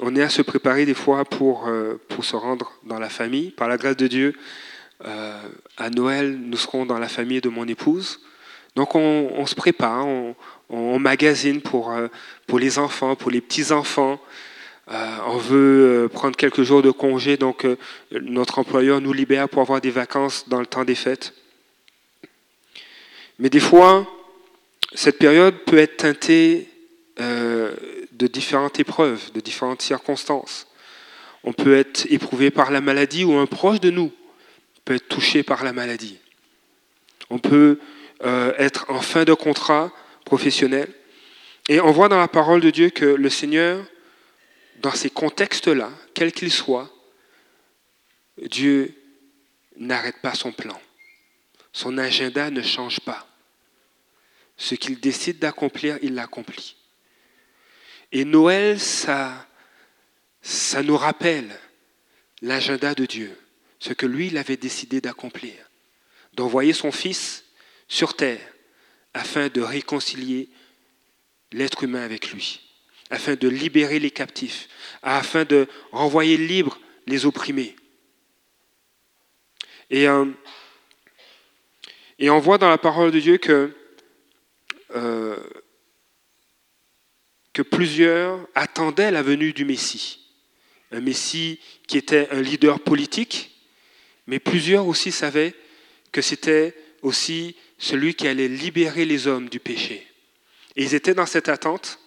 on est à se préparer des fois pour, euh, pour se rendre dans la famille. Par la grâce de Dieu, euh, à Noël, nous serons dans la famille de mon épouse. Donc on, se prépare, on, on magasine pour, euh, pour les enfants, pour les petits-enfants. on veut prendre quelques jours de congé, donc notre employeur nous libère pour avoir des vacances dans le temps des fêtes. Mais des fois, cette période peut être teintée de différentes épreuves, de différentes circonstances. On peut être éprouvé par la maladie ou un proche de nous peut être touché par la maladie. On peut euh, être en fin de contrat professionnel. Et on voit dans la parole de Dieu que le Seigneur, dans ces contextes-là, quels qu'ils soient, Dieu n'arrête pas son plan. Son agenda ne change pas. Ce qu'il décide d'accomplir, il l'accomplit. Et Noël, ça, nous rappelle l'agenda de Dieu, ce que lui, il avait décidé d'accomplir, d'envoyer son Fils sur terre afin de réconcilier l'être humain avec lui, afin de libérer les captifs, afin de renvoyer libres les opprimés. Et, euh, et on voit dans la parole de Dieu que euh, que plusieurs attendaient la venue du Messie. Un Messie qui était un leader politique, mais plusieurs aussi savaient que c'était aussi celui qui allait libérer les hommes du péché. Et ils étaient dans cette attente,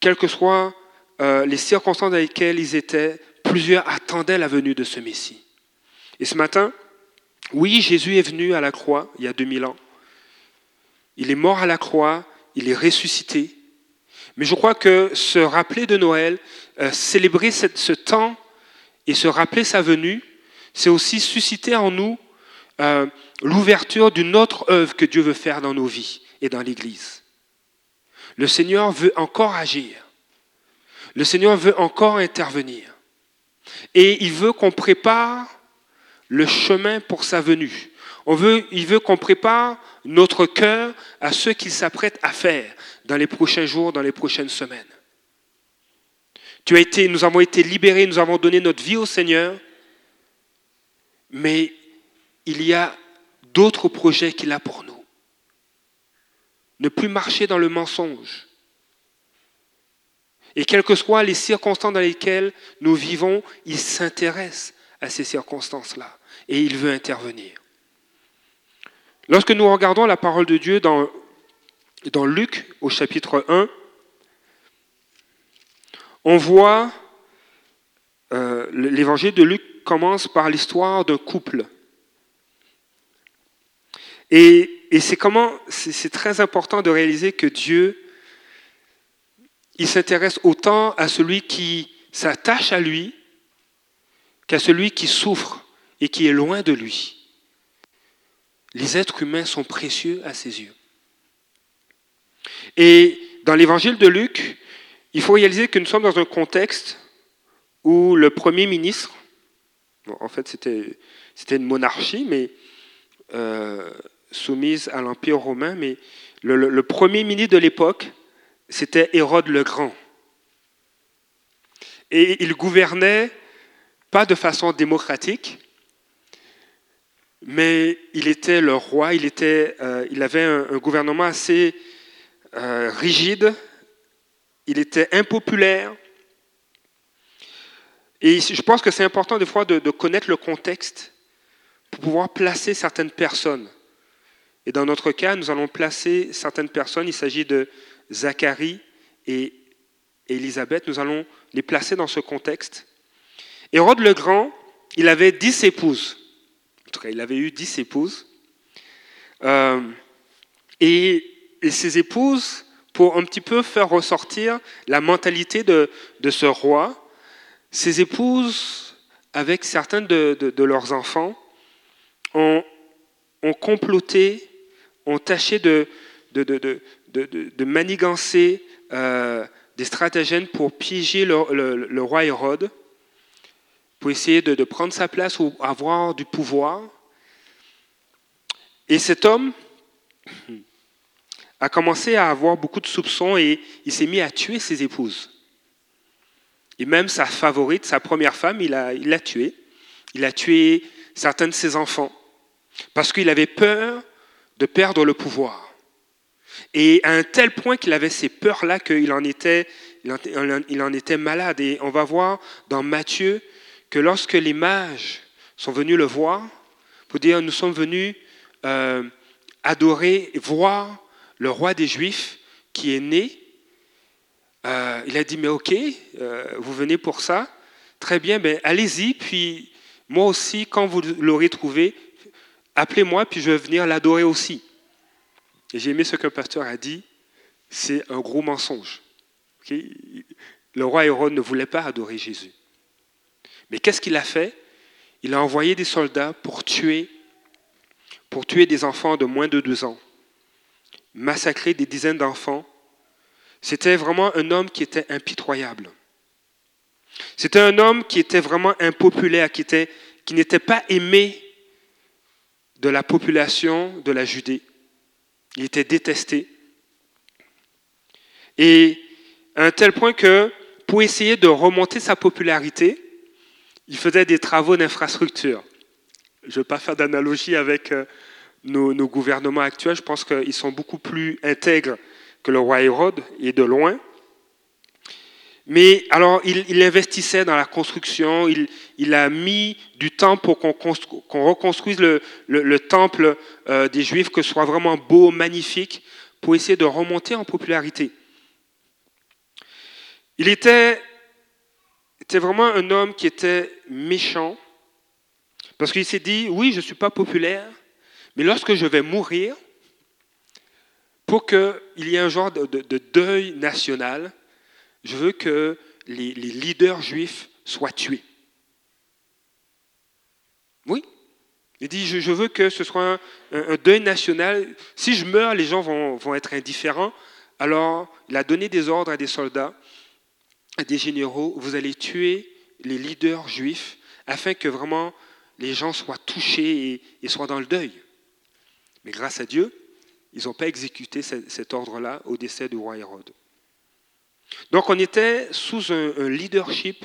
quelles que soient euh, les circonstances dans lesquelles ils étaient, plusieurs attendaient la venue de ce Messie. Et ce matin, oui, Jésus est venu à la croix il y a 2000 ans. Il est mort à la croix, il est ressuscité. Mais je crois que se rappeler de Noël, euh, célébrer ce temps et se rappeler sa venue, c'est aussi susciter en nous euh, l'ouverture d'une autre œuvre que Dieu veut faire dans nos vies et dans l'Église. Le Seigneur veut encore agir. Le Seigneur veut encore intervenir. Et il veut qu'on prépare le chemin pour sa venue. Il veut qu'on prépare notre cœur à ce qu'il s'apprête à faire dans les prochains jours, dans les prochaines semaines. Nous avons été libérés, nous avons donné notre vie au Seigneur, mais il y a d'autres projets qu'il a pour nous. Ne plus marcher dans le mensonge. Et quelles que soient les circonstances dans lesquelles nous vivons, il s'intéresse à ces circonstances-là et il veut intervenir. Lorsque nous regardons la parole de Dieu dans, Luc au chapitre 1, on voit euh, l'évangile de Luc commence par l'histoire d'un couple. Et, et c'est comment c'est très important de réaliser que Dieu, il s'intéresse autant à celui qui s'attache à lui qu'à celui qui souffre et qui est loin de lui. Les êtres humains sont précieux à ses yeux. Et dans l'évangile de Luc, il faut réaliser que nous sommes dans un contexte où le Premier ministre, en fait c'était, une monarchie, mais euh, soumise à l'Empire romain, mais le, le Premier ministre de l'époque, c'était Hérode le Grand. Et il gouvernait pas de façon démocratique, mais il était le roi, il, était, euh, il avait un, gouvernement assez euh, rigide, il était impopulaire. Et je pense que c'est important des fois de, connaître le contexte pour pouvoir placer certaines personnes. Et dans notre cas, nous allons placer certaines personnes. Il s'agit de Zacharie et Élisabeth. Nous allons les placer dans ce contexte. Hérode le Grand, il avait dix épouses. Il avait eu dix épouses. Euh, et, ces épouses, pour un petit peu faire ressortir la mentalité de, ce roi, ces épouses, avec certains de, leurs enfants, ont, comploté, ont tâché de, manigancer euh, des stratagèmes pour piéger le roi Hérode pour essayer de, prendre sa place ou avoir du pouvoir. Et cet homme a commencé à avoir beaucoup de soupçons et il s'est mis à tuer ses épouses. Et même sa favorite, sa première femme, il l'a il tuée. Il a tué certains de ses enfants parce qu'il avait peur de perdre le pouvoir. Et à un tel point qu'il avait ces peurs-là qu'il en était, il en était malade. Et on va voir dans Matthieu que lorsque les mages sont venus le voir, pour dire nous sommes venus euh, adorer, voir le roi des Juifs qui est né, euh, il a dit mais ok, euh, vous venez pour ça, très bien, allez-y, puis moi aussi, quand vous l'aurez trouvé, appelez-moi, puis je vais venir l'adorer aussi. Et j'ai aimé ce qu'un pasteur a dit, c'est un gros mensonge. Le roi Hérode ne voulait pas adorer Jésus. Mais qu'est-ce qu'il a fait? Il a envoyé des soldats pour tuer, pour tuer des enfants de moins de deux ans, massacrer des dizaines d'enfants. C'était vraiment un homme qui était impitoyable. C'était un homme qui était vraiment impopulaire, qui, qui n'était pas aimé de la population de la Judée. Il était détesté. Et à un tel point que pour essayer de remonter sa popularité, il faisait des travaux d'infrastructure. Je ne veux pas faire d'analogie avec euh, nos, nos, gouvernements actuels, je pense qu'ils sont beaucoup plus intègres que le roi Hérode, et de loin. Mais alors, il, investissait dans la construction, il, a mis du temps pour qu'on reconstruise le, temple euh, des Juifs, que ce soit vraiment beau, magnifique, pour essayer de remonter en popularité. Il était, était vraiment un homme qui était méchant, parce qu'il s'est dit, oui, je ne suis pas populaire, mais lorsque je vais mourir, pour qu'il y ait un genre de deuil national, je veux que les, leaders juifs soient tués. Oui. Il dit, je, veux que ce soit un, deuil national. Si je meurs, les gens vont, être indifférents. Alors, il a donné des ordres à des soldats, des généraux, vous allez tuer les leaders juifs afin que vraiment les gens soient touchés et, soient dans le deuil. Mais grâce à Dieu, ils n'ont pas exécuté cet ordre-là au décès du roi Hérode. Donc on était sous un, leadership,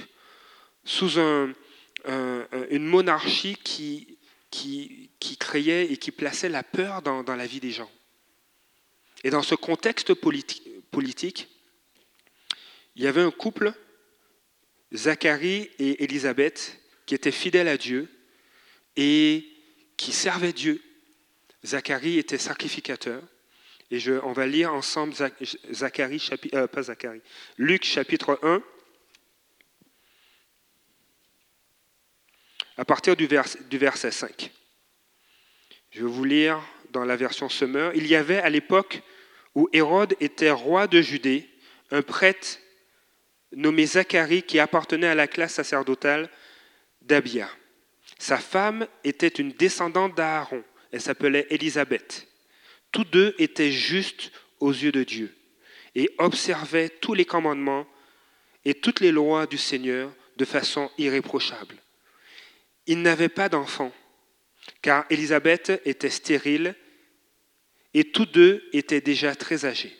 sous une monarchie qui, créait et qui plaçait la peur dans, la vie des gens. Et dans ce contexte politique, il y avait un couple, Zacharie et Élisabeth, qui étaient fidèles à Dieu et qui servaient Dieu. Zacharie était sacrificateur et je, on va lire ensemble Zacharie, chapitre, euh, pas Zacharie, Luc chapitre 1, à partir du, du verset 5. Je vais vous lire dans la version Semeur. Il y avait à l'époque où Hérode était roi de Judée un prêtre nommé Zacharie qui appartenait à la classe sacerdotale d'Abia. Sa femme était une descendante d'Aaron. Elle s'appelait Élisabeth. Tous deux étaient justes aux yeux de Dieu et observaient tous les commandements et toutes les lois du Seigneur de façon irréprochable. Ils n'avaient pas d'enfants, car Élisabeth était stérile et tous deux étaient déjà très âgés.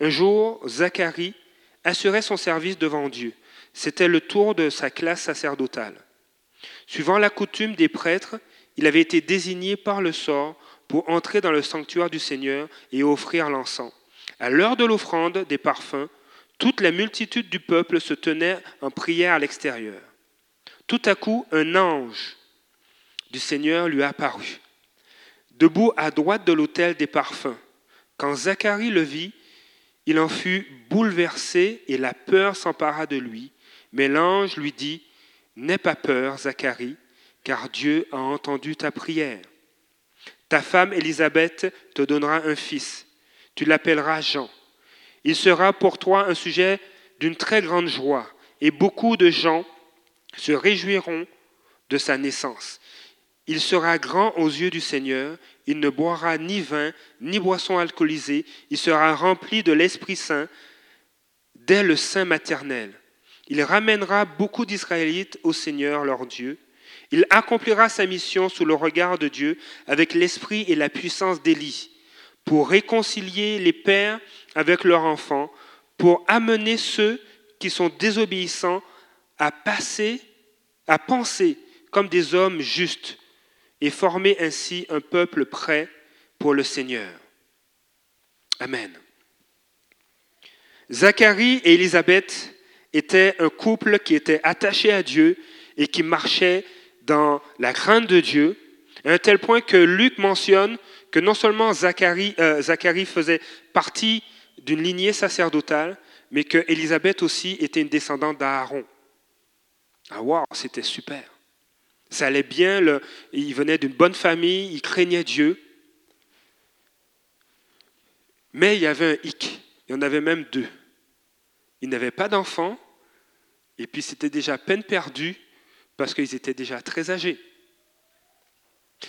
Un jour, Zacharie assurait son service devant Dieu. C'était le tour de sa classe sacerdotale. Suivant la coutume des prêtres, il avait été désigné par le sort pour entrer dans le sanctuaire du Seigneur et offrir l'encens. À l'heure de l'offrande des parfums, toute la multitude du peuple se tenait en prière à l'extérieur. Tout à coup, un ange du Seigneur lui apparut, debout à droite de l'autel des parfums. Quand Zacharie le vit, il en fut bouleversé et la peur s'empara de lui. Mais l'ange lui dit, N'aie pas peur, Zacharie, car Dieu a entendu ta prière. Ta femme Élisabeth te donnera un fils. Tu l'appelleras Jean. Il sera pour toi un sujet d'une très grande joie, et beaucoup de gens se réjouiront de sa naissance. Il sera grand aux yeux du Seigneur, il ne boira ni vin, ni boisson alcoolisée, il sera rempli de l'Esprit Saint dès le sein maternel. Il ramènera beaucoup d'Israélites au Seigneur leur Dieu, il accomplira sa mission sous le regard de Dieu avec l'esprit et la puissance d'Élie pour réconcilier les pères avec leurs enfants, pour amener ceux qui sont désobéissants à passer, à penser comme des hommes justes et former ainsi un peuple prêt pour le Seigneur. Amen. Zacharie et Élisabeth étaient un couple qui était attaché à Dieu et qui marchait dans la crainte de Dieu, à un tel point que Luc mentionne que non seulement Zacharie, euh, faisait partie d'une lignée sacerdotale, mais que Élisabeth aussi était une descendante d'Aaron. Ah wow, c'était super. Ça allait bien, le, il venait d'une bonne famille, il craignait Dieu. Mais il y avait un hic, il y en avait même deux. Il n'avait pas d'enfants, et puis c'était déjà peine perdue parce qu'ils étaient déjà très âgés.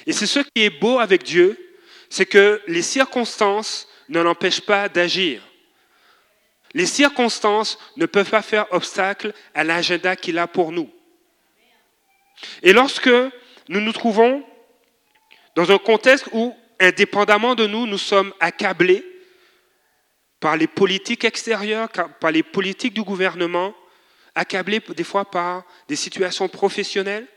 Et c'est ce qui est beau avec Dieu, c'est que les circonstances ne l'empêchent pas d'agir. Les circonstances ne peuvent pas faire obstacle à l'agenda qu'il a pour nous. Et lorsque nous nous trouvons dans un contexte où, indépendamment de nous, nous sommes accablés par les politiques extérieures, par les politiques du gouvernement, accablés des fois par des situations professionnelles,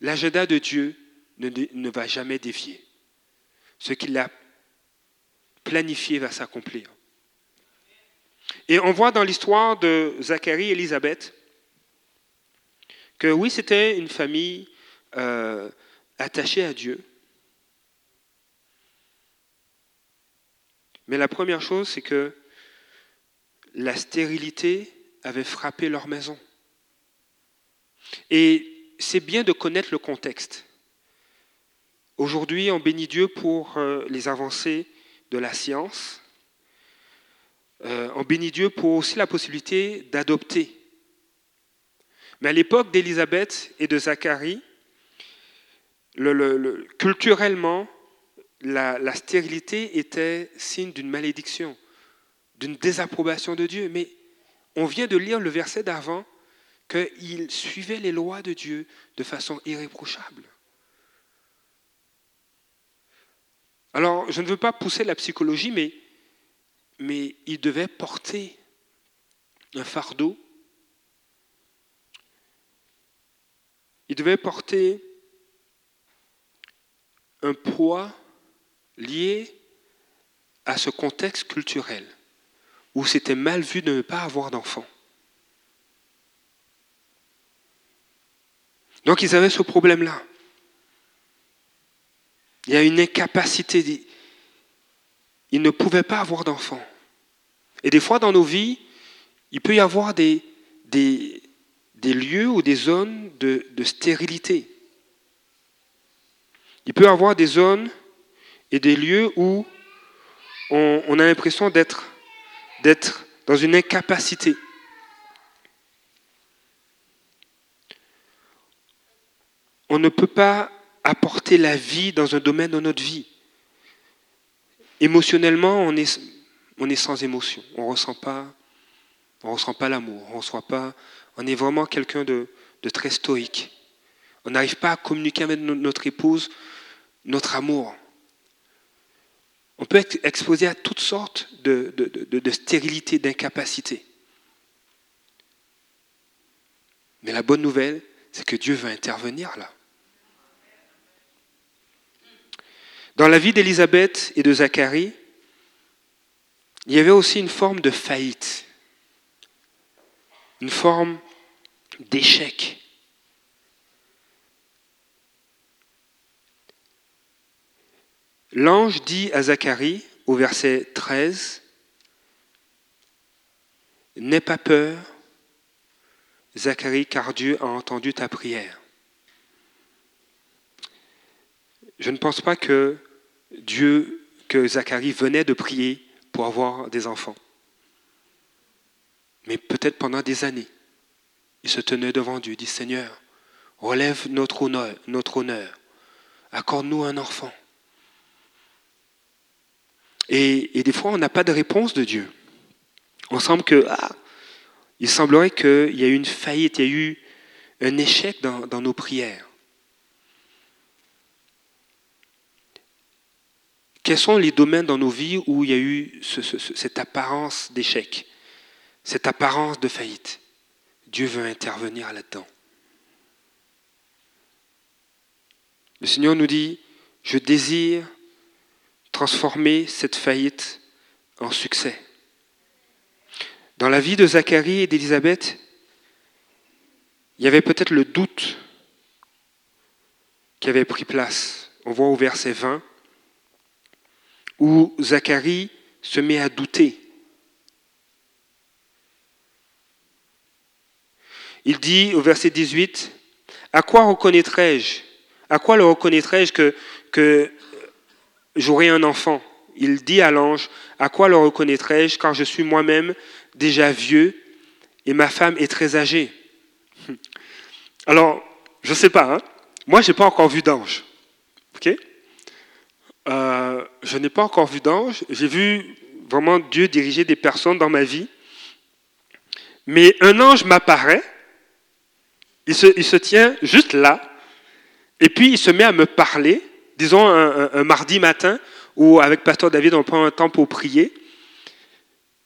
l'agenda de Dieu ne, ne, va jamais défier. Ce qu'il a planifié va s'accomplir. Et on voit dans l'histoire de Zacharie et Élisabeth que oui, c'était une famille euh, attachée à Dieu. Mais la première chose, c'est que la stérilité avait frappé leur maison. Et c'est bien de connaître le contexte. Aujourd'hui, on bénit Dieu pour euh, les avancées de la science. Euh, on bénit Dieu pour aussi la possibilité d'adopter. Mais à l'époque d'Élisabeth et de Zacharie, culturellement, la stérilité était signe d'une malédiction d'une désapprobation de Dieu. Mais on vient de lire le verset d'avant qu'il suivait les lois de Dieu de façon irréprochable. Alors, je ne veux pas pousser la psychologie, mais, mais il devait porter un fardeau. Il devait porter un poids lié à ce contexte culturel où c'était mal vu de ne pas avoir d'enfants. Donc ils avaient ce problème-là. Il y a une incapacité. Ils ne pouvaient pas avoir d'enfants. Et des fois dans nos vies, il peut y avoir des, des, lieux ou des zones de, stérilité. Il peut y avoir des zones et des lieux où on a l'impression d'être dans une incapacité. On ne peut pas apporter la vie dans un domaine de notre vie. Émotionnellement, on est, sans émotion. On ne ressent pas, on ressent pas l'amour. On reçoit pas. On est vraiment quelqu'un de, très stoïque. On n'arrive pas à communiquer avec notre épouse notre amour on peut être exposé à toutes sortes de, de, stérilité, d'incapacité. Mais la bonne nouvelle, c'est que Dieu veut intervenir là. Dans la vie d'Élisabeth et de Zacharie, il y avait aussi une forme de faillite, une forme d'échec. L'ange dit à Zacharie au verset 13, N'aie pas peur, Zacharie, car Dieu a entendu ta prière. Je ne pense pas que Dieu, que Zacharie venait de prier pour avoir des enfants. Mais peut-être pendant des années, il se tenait devant Dieu, dit Seigneur, relève notre honneur, notre honneur, accorde-nous un enfant. Et, des fois, on n'a pas de réponse de Dieu. On semble que, ah, il semblerait qu'il y a eu une faillite, il y a eu un échec dans, nos prières. Quels sont les domaines dans nos vies où il y a eu cette apparence d'échec? Cette apparence de faillite. Dieu veut intervenir là-dedans. Le Seigneur nous dit, je désire transformer cette faillite en succès. Dans la vie de Zacharie et d'Élisabeth, il y avait peut-être le doute qui avait pris place. On voit au verset 20, où Zacharie se met à douter. Il dit au verset 18, À quoi reconnaîtrai-je À quoi le reconnaîtrai-je que, que j'aurai un enfant? Il dit à l'ange, À quoi le reconnaîtrai-je car je suis moi-même déjà vieux et ma femme est très âgée? Alors, je ne sais pas, hein moi je n'ai pas encore vu d'ange. euh, je n'ai pas encore vu d'ange. J'ai vu vraiment Dieu diriger des personnes dans ma vie. Mais un ange m'apparaît il se, tient juste là, et puis il se met à me parler, disons un, mardi matin, où avec Pasteur David on prend un temps pour prier.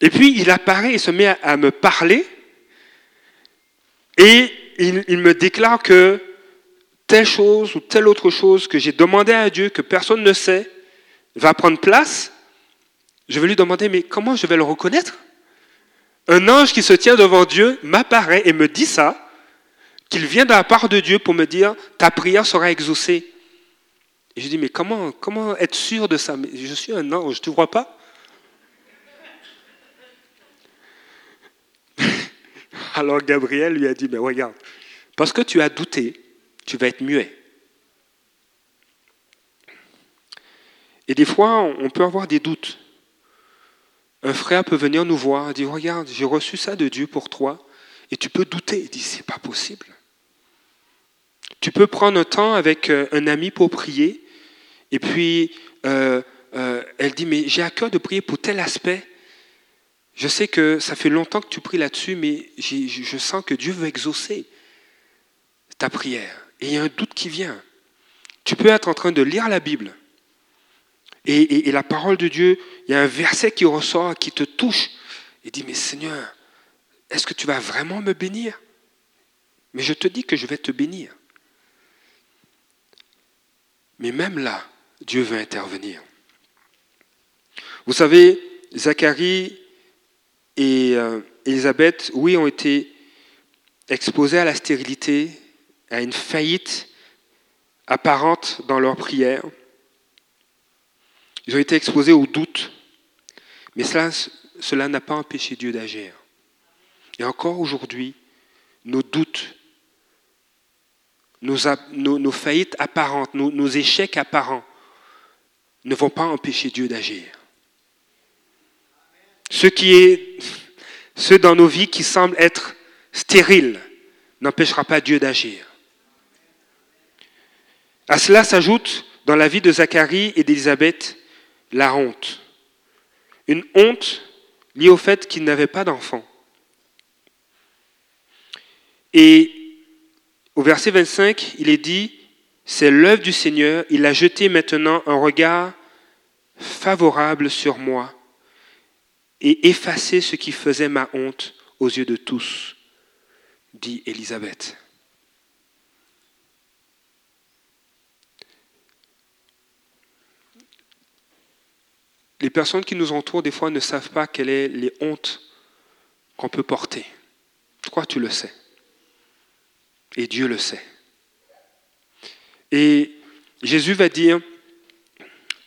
Et puis il apparaît, il se met à, me parler, et il, il, me déclare que telle chose ou telle autre chose que j'ai demandé à Dieu, que personne ne sait, va prendre place. Je vais lui demander, mais comment je vais le reconnaître? Un ange qui se tient devant Dieu m'apparaît et me dit ça qu'il vient de la part de Dieu pour me dire ta prière sera exaucée. Et je dis mais comment, comment être sûr de ça? Je suis un ange, tu ne vois pas? Alors Gabriel lui a dit mais regarde, parce que tu as douté, tu vas être muet. Et des fois, on peut avoir des doutes. Un frère peut venir nous voir dire Regarde, j'ai reçu ça de Dieu pour toi. Et tu peux douter. Il dit C'est pas possible. Tu peux prendre un temps avec euh, un ami pour prier, et puis euh, euh, elle dit, mais j'ai à cœur de prier pour tel aspect. Je sais que ça fait longtemps que tu pries là-dessus, mais je sens que Dieu veut exaucer ta prière. Et il y a un doute qui vient. Tu peux être en train de lire la Bible. Et, et la parole de Dieu, il y a un verset qui ressort, qui te touche. Et dit, mais Seigneur, est-ce que tu vas vraiment me bénir? Mais je te dis que je vais te bénir. Mais même là, Dieu veut intervenir. Vous savez, Zacharie et euh, Élisabeth, oui, ont été exposés à la stérilité, à une faillite apparente dans leur prière. Ils ont été exposés au doute, mais cela, cela n'a pas empêché Dieu d'agir. Et encore aujourd'hui, nos doutes nos, faillites apparentes, nos, échecs apparents ne vont pas empêcher Dieu d'agir. Ce qui est, ce dans nos vies qui semble être stérile n'empêchera pas Dieu d'agir. À cela s'ajoute dans la vie de Zacharie et d'Élisabeth la honte. Une honte liée au fait qu'ils n'avaient pas d'enfants. Et au verset 25, il est dit, c'est l'œuvre du Seigneur, il a jeté maintenant un regard favorable sur moi et effacé ce qui faisait ma honte aux yeux de tous, dit Élisabeth. Les personnes qui nous entourent, des fois, ne savent pas quelles sont les hontes qu'on peut porter. Toi, tu le sais. Et Dieu le sait. Et Jésus va dire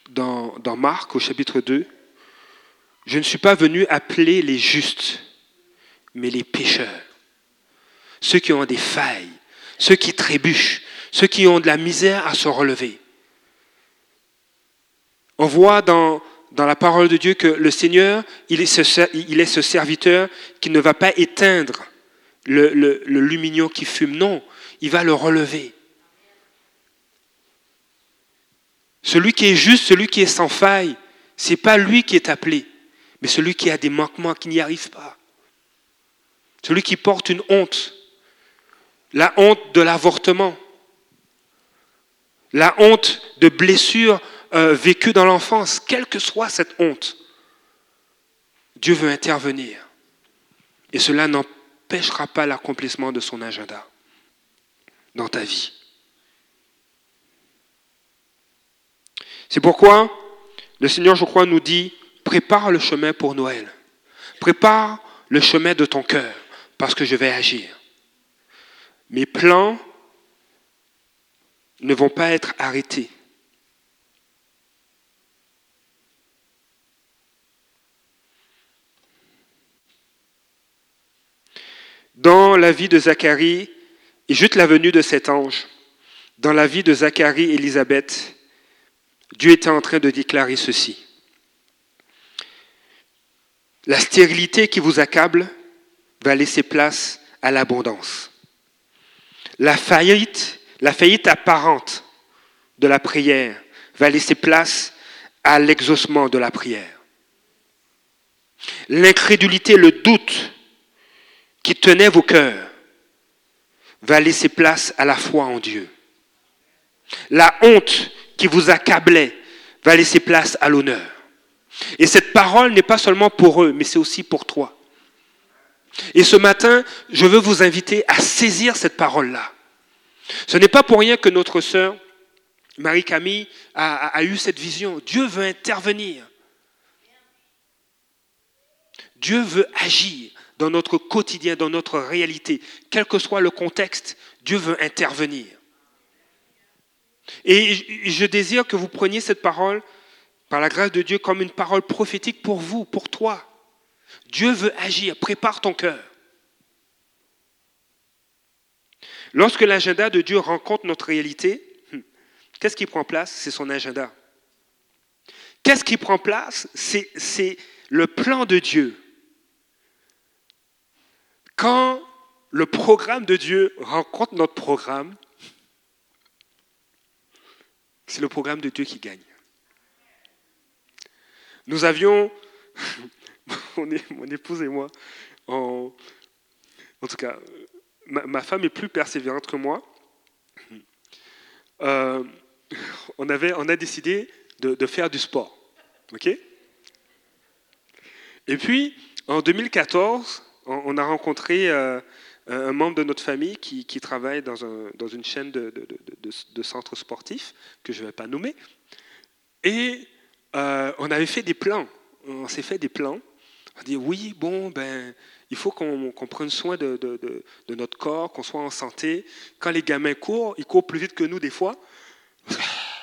dans, dans Marc au chapitre 2, je ne suis pas venu appeler les justes, mais les pécheurs. Ceux qui ont des failles, ceux qui trébuchent, ceux qui ont de la misère à se relever. On voit dans, la parole de Dieu que le Seigneur, il est, ce, il est ce serviteur qui ne va pas éteindre le, le, qui fume. Non, il va le relever. Celui qui est juste, celui qui est sans faille, ce n'est pas lui qui est appelé, mais celui qui a des manquements, qui n'y arrive pas. Celui qui porte une honte, la honte de l'avortement, la honte de blessures euh, vécues dans l'enfance, quelle que soit cette honte. Dieu veut intervenir. Et cela n'empêchera pas l'accomplissement de son agenda dans ta vie. C'est pourquoi le Seigneur, je crois, nous dit, prépare le chemin pour Noël. Prépare le chemin de ton cœur, parce que je vais agir. Mes plans ne vont pas être arrêtés. Dans la vie de Zacharie, et juste la venue de cet ange, dans la vie de Zacharie et Élisabeth, Dieu était en train de déclarer ceci. La stérilité qui vous accable va laisser place à l'abondance. La faillite, la faillite apparente de la prière va laisser place à l'exaucement de la prière. L'incrédulité, le doute qui tenait vos cœurs va laisser place à la foi en Dieu. La honte qui vous accablait va laisser place à l'honneur. Et cette parole n'est pas seulement pour eux, mais c'est aussi pour toi. Et ce matin, je veux vous inviter à saisir cette parole-là. Ce n'est pas pour rien que notre sœur Marie-Camille a, a, eu cette vision. Dieu veut intervenir. Dieu veut agir dans notre quotidien, dans notre réalité. Quel que soit le contexte, Dieu veut intervenir. Et je désire que vous preniez cette parole, par la grâce de Dieu, comme une parole prophétique pour vous, pour toi. Dieu veut agir, prépare ton cœur. Lorsque l'agenda de Dieu rencontre notre réalité, hmm, qu'est-ce qui prend place? C'est son agenda. Qu'est-ce qui prend place? C'est le plan de Dieu. Quand le programme de Dieu rencontre notre programme, c'est le programme de Dieu qui gagne. Nous avions, mon épouse et moi, en, tout cas, ma, femme est plus persévérante que moi. Euh, on, a décidé de, faire du sport. Et puis, en 2014, on, a rencontré euh, un membre de notre famille qui, travaille dans, une chaîne de, centres sportifs, que je ne vais pas nommer. Et euh, on avait fait des plans. On s'est fait des plans. On a dit oui, bon, ben, il faut qu'on prenne soin de, notre corps, qu'on soit en santé. Quand les gamins courent, ils courent plus vite que nous des fois.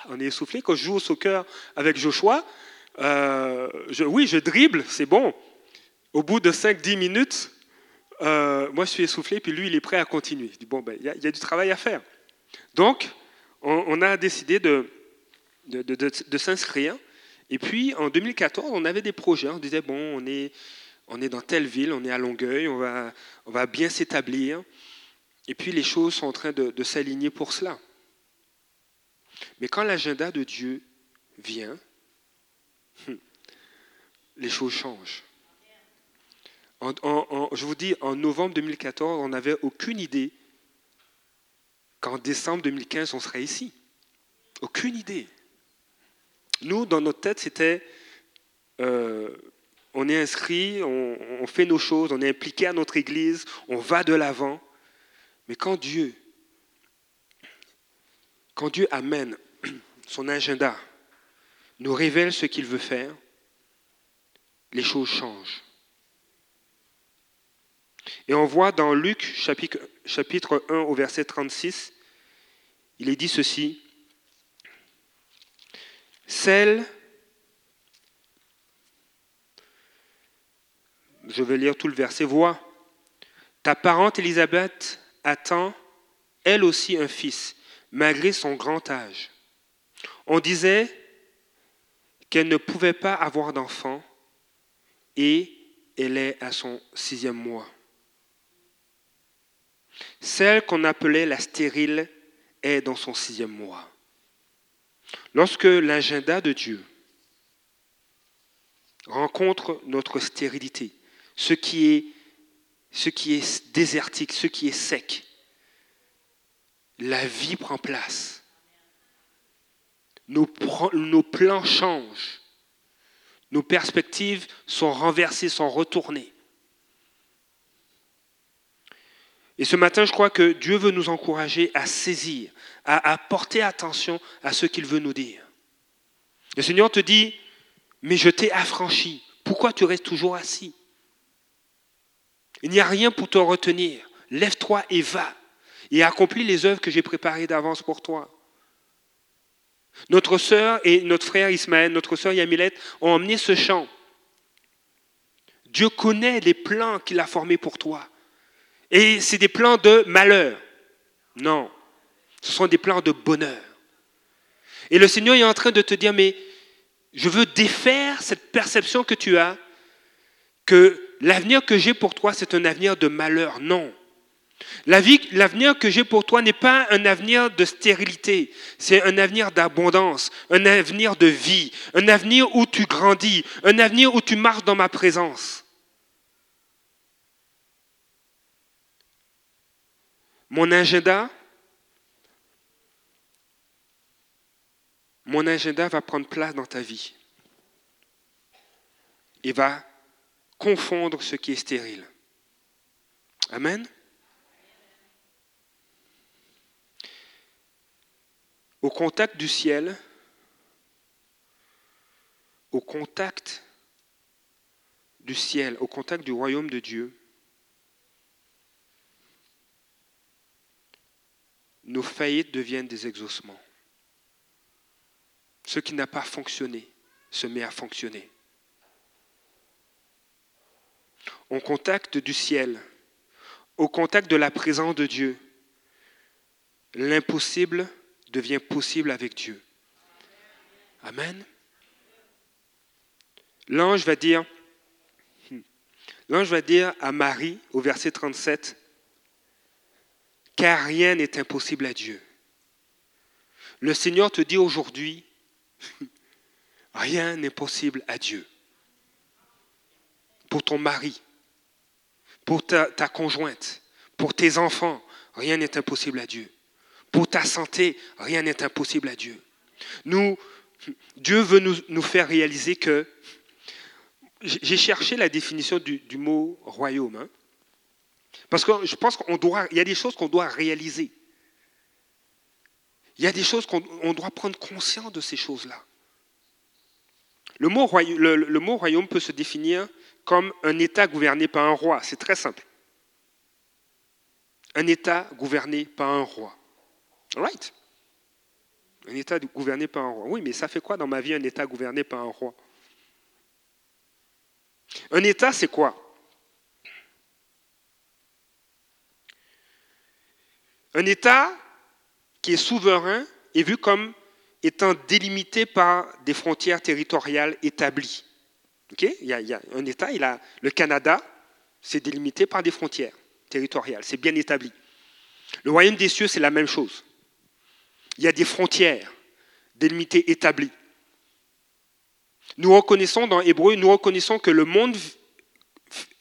On est essoufflé. Quand je joue au soccer avec Joshua, euh, oui, je dribble, c'est bon. Au bout de 5-10 minutes, euh, moi je suis essoufflé, puis lui il est prêt à continuer. Je dis, bon, ben, il y, a du travail à faire. Donc, on, a décidé de, s'inscrire. Et puis, en 2014, on avait des projets. On disait, bon, on est, on est dans telle ville, on est à Longueuil, on va, on va bien s'établir. Et puis, les choses sont en train de, s'aligner pour cela. Mais quand l'agenda de Dieu vient, les choses changent je vous dis, en novembre 2014, on n'avait aucune idée qu'en décembre 2015, on serait ici. Aucune idée. Nous, dans notre tête, c'était, euh, on est inscrit, on, on, fait nos choses, on est impliqué à notre Église, on va de l'avant. Mais quand Dieu, quand Dieu amène son agenda, nous révèle ce qu'il veut faire, les choses changent. Et on voit dans Luc chapitre, chapitre 1 au verset 36, il est dit ceci. Celle, je vais lire tout le verset, vois, ta parente Élisabeth attend elle aussi un fils, malgré son grand âge. On disait qu'elle ne pouvait pas avoir d'enfant et elle est à son sixième mois. Celle qu'on appelait la stérile est dans son sixième mois. Lorsque l'agenda de Dieu rencontre notre stérilité, ce qui est, désertique, ce qui est sec, la vie prend place. Nos plans changent. Nos perspectives sont renversées, sont retournées. Et ce matin, je crois que Dieu veut nous encourager à saisir, à, porter attention à ce qu'il veut nous dire. Le Seigneur te dit, mais je t'ai affranchi. Pourquoi tu restes toujours assis? Il n'y a rien pour te retenir. Lève-toi et va. Et accomplis les œuvres que j'ai préparées d'avance pour toi. Notre sœur et notre frère Ismaël, notre sœur Yamilette ont emmené ce chant. Dieu connaît les plans qu'il a formés pour toi. Et c'est des plans de malheur. Non, ce sont des plans de bonheur. Et le Seigneur est en train de te dire, mais je veux défaire cette perception que tu as, que l'avenir que j'ai pour toi, c'est un avenir de malheur. Non. L'avenir que j'ai pour toi n'est pas un avenir de stérilité, c'est un avenir d'abondance, un avenir de vie, un avenir où tu grandis, un avenir où tu marches dans ma présence. Mon agenda, mon agenda va prendre place dans ta vie et va confondre ce qui est stérile. Amen. Au contact du ciel, au contact du ciel, au contact du royaume de Dieu, nos faillites deviennent des exaucements. Ce qui n'a pas fonctionné se met à fonctionner. Au contact du ciel, au contact de la présence de Dieu, l'impossible devient possible avec Dieu. Amen. L'ange va dire, l'ange va dire à Marie au verset 37, car rien n'est impossible à Dieu. Le Seigneur te dit aujourd'hui, rien n'est possible à Dieu. Pour ton mari, pour ta, conjointe, pour tes enfants, rien n'est impossible à Dieu. Pour ta santé, rien n'est impossible à Dieu. Nous, Dieu veut nous, faire réaliser que j'ai cherché la définition du, mot royaume. Hein. Parce que je pense qu'il y a des choses qu'on doit réaliser. Il y a des choses qu'on doit prendre conscience de ces choses-là. Le mot, le mot royaume peut se définir comme un État gouverné par un roi. C'est très simple. Un État gouverné par un roi. Right? Un État gouverné par un roi. Oui, mais ça fait quoi dans ma vie un État gouverné par un roi? Un État, c'est quoi? Un État qui est souverain est vu comme étant délimité par des frontières territoriales établies. il, y a, un État, il a, le Canada, c'est délimité par des frontières territoriales, c'est bien établi. Le royaume des cieux, c'est la même chose. Il y a des frontières délimitées, établies. Nous reconnaissons dans Hébreu, nous reconnaissons que le monde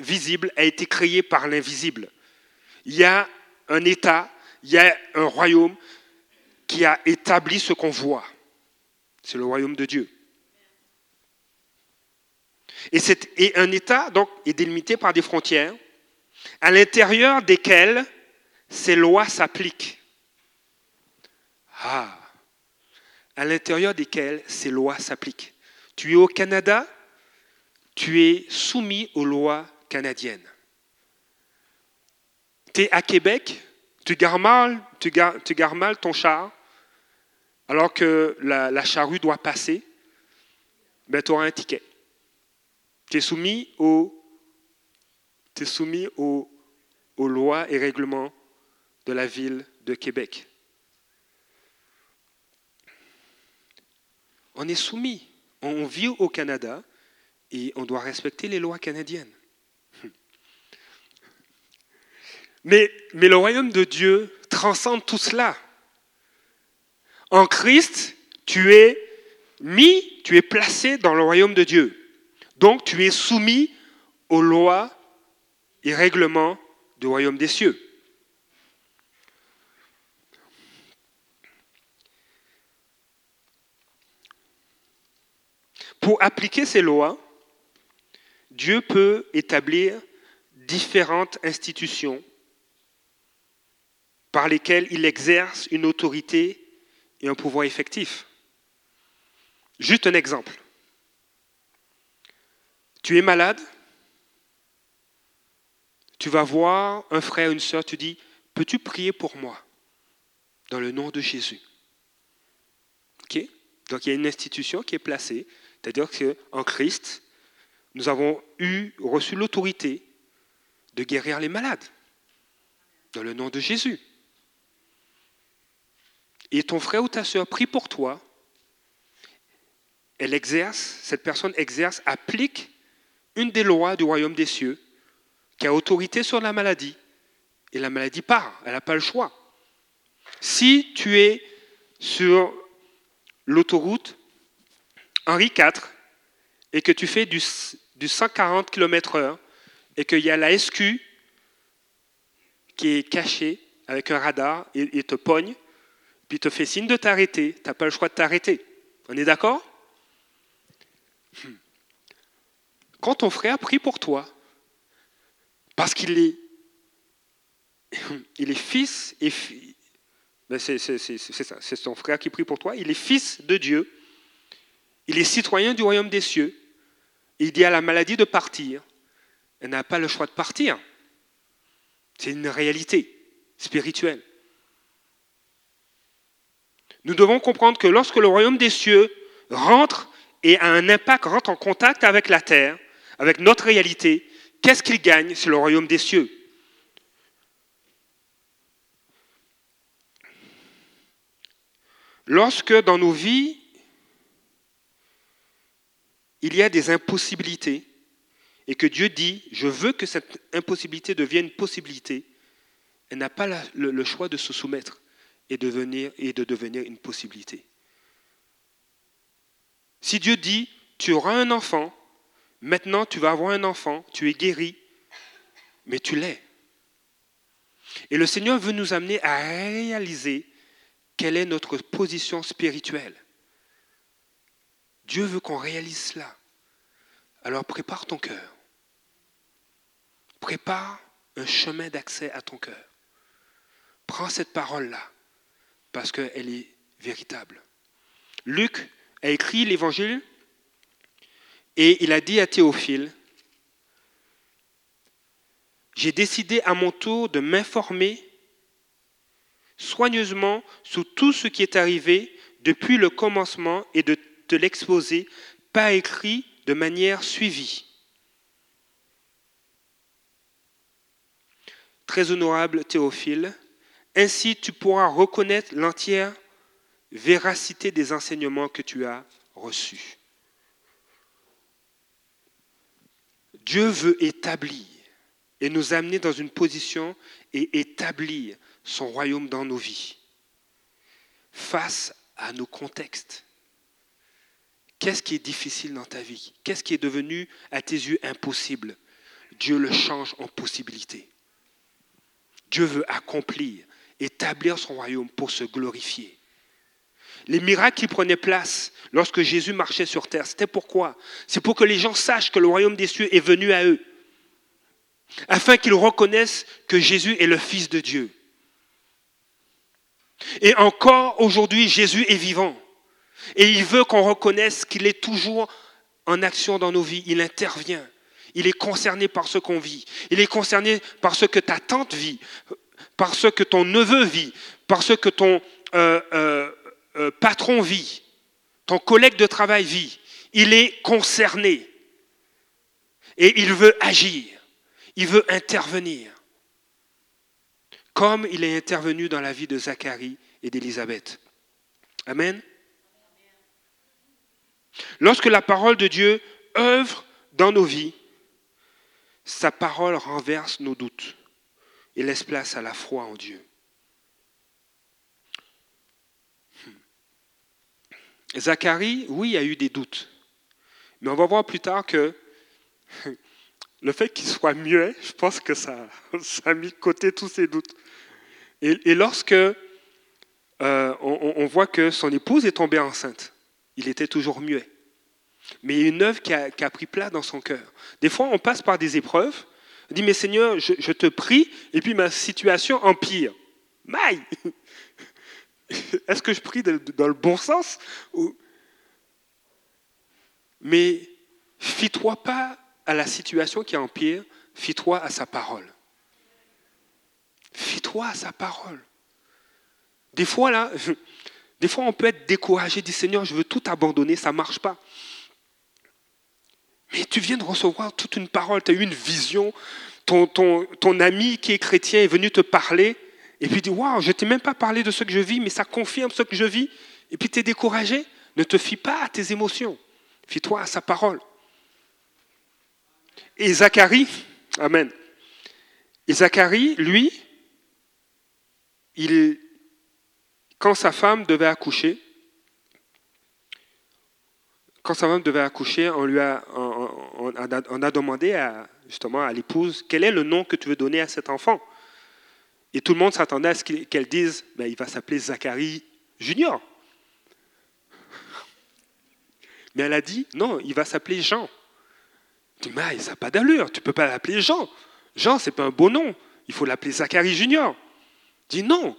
visible a été créé par l'invisible. Il y a un État il y a un royaume qui a établi ce qu'on voit. C'est le royaume de Dieu. Et, un État donc, est délimité par des frontières à l'intérieur desquelles ces lois s'appliquent. Ah, à l'intérieur desquelles ces lois s'appliquent. Tu es au Canada, tu es soumis aux lois canadiennes. Tu es à Québec, tu gares mal, tu mal ton char, alors que la, charrue doit passer, ben, tu auras un ticket. Tu es soumis, aux lois et règlements de la ville de Québec. On est soumis. On vit au Canada et on doit respecter les lois canadiennes. Mais, le royaume de Dieu transcende tout cela. En Christ, tu es mis, tu es placé dans le royaume de Dieu. Donc tu es soumis aux lois et règlements du royaume des cieux. Pour appliquer ces lois, Dieu peut établir différentes institutions par lesquels il exerce une autorité et un pouvoir effectif. Juste un exemple. Tu es malade, tu vas voir un frère, une soeur, tu dis, peux-tu prier pour moi? Dans le nom de Jésus Donc il y a une institution qui est placée, c'est-à-dire qu'en Christ, nous avons eu, reçu l'autorité de guérir les malades dans le nom de Jésus. Et ton frère ou ta soeur prie pour toi, elle exerce, cette personne exerce, applique une des lois du royaume des cieux qui a autorité sur la maladie. Et la maladie part, elle n'a pas le choix. Si tu es sur l'autoroute Henri IV et que tu fais du, 140 km/h et qu'il y a la SQ qui est cachée avec un radar et, et te pogne, puis te fait signe de t'arrêter, tu n'as pas le choix de t'arrêter. On est d'accord? Hmm. Quand ton frère prie pour toi, parce qu'il est, il est fils et ben, c'est ça, c'est ton frère qui prie pour toi, il est fils de Dieu, il est citoyen du royaume des cieux, il dit à la maladie de partir, elle n'a pas le choix de partir. C'est une réalité spirituelle. Nous devons comprendre que lorsque le royaume des cieux rentre et a un impact, rentre en contact avec la terre, avec notre réalité, qu'est-ce qu'il gagne? C'est le royaume des cieux. Lorsque dans nos vies, il y a des impossibilités, et que Dieu dit, je veux que cette impossibilité devienne possibilité, elle n'a pas le choix de se soumettre et, devenir, et de devenir une possibilité. Si Dieu dit, tu auras un enfant, maintenant tu vas avoir un enfant, tu es guéri, mais tu l'es. Et le Seigneur veut nous amener à réaliser quelle est notre position spirituelle. Dieu veut qu'on réalise cela. Alors prépare ton cœur. Prépare un chemin d'accès à ton cœur. Prends cette parole-là parce qu'elle est véritable. Luc a écrit l'évangile et il a dit à Théophile, j'ai décidé à mon tour de m'informer soigneusement sur tout ce qui est arrivé depuis le commencement et de te l'exposer par écrit de manière suivie. Très honorable Théophile, ainsi, tu pourras reconnaître l'entière véracité des enseignements que tu as reçus. Dieu veut établir et nous amener dans une position et établir son royaume dans nos vies face à nos contextes. Qu'est-ce qui est difficile dans ta vie? Qu'est-ce qui est devenu à tes yeux impossible? Dieu le change en possibilité. Dieu veut accomplir établir son royaume pour se glorifier. Les miracles qui prenaient place lorsque Jésus marchait sur terre, c'était pourquoi? C'est pour que les gens sachent que le royaume des cieux est venu à eux, afin qu'ils reconnaissent que Jésus est le Fils de Dieu. Et encore aujourd'hui, Jésus est vivant. Et il veut qu'on reconnaisse qu'il est toujours en action dans nos vies. Il intervient. Il est concerné par ce qu'on vit. Il est concerné par ce que ta tante vit, parce que ton neveu vit, parce que ton euh, euh, euh, patron vit, ton collègue de travail vit. Il est concerné. Et il veut agir. Il veut intervenir. Comme il est intervenu dans la vie de Zacharie et d'Élisabeth. Amen. Lorsque la parole de Dieu œuvre dans nos vies, sa parole renverse nos doutes et laisse place à la foi en Dieu. Hmm. Zacharie, oui, a eu des doutes. Mais on va voir plus tard que le fait qu'il soit muet, je pense que ça, a mis de côté tous ses doutes. Et, lorsque euh, on, voit que son épouse est tombée enceinte, il était toujours muet. Mais il y a une œuvre qui a, qui a pris place dans son cœur. Des fois, on passe par des épreuves, dit, mais Seigneur, je, te prie, et puis ma situation empire. Maï Est-ce que je prie dans le bon sens Mais fie-toi pas à la situation qui empire, fie-toi à sa parole. Fie-toi à sa parole. Des fois, là, des fois, on peut être découragé, dit Seigneur, je veux tout abandonner, ça ne marche pas. Mais tu viens de recevoir toute une parole, tu as eu une vision, ton, ton, ton, ami qui est chrétien est venu te parler, et puis dit, waouh, je ne t'ai même pas parlé de ce que je vis, mais ça confirme ce que je vis, et puis tu es découragé. Ne te fie pas à tes émotions, fie-toi à sa parole. Et Zacharie, Amen. Et Zacharie, lui, il, quand sa femme devait accoucher, quand sa femme devait accoucher, on lui a, a, demandé à, justement à l'épouse quel est le nom que tu veux donner à cet enfant? Et tout le monde s'attendait à ce qu'elle dise ben, il va s'appeler Zacharie Junior. Mais elle a dit non, il va s'appeler Jean. Tu dis mais ça n'a pas d'allure, tu ne peux pas l'appeler Jean. Jean, ce n'est pas un beau nom, il faut l'appeler Zacharie Junior. Dis non,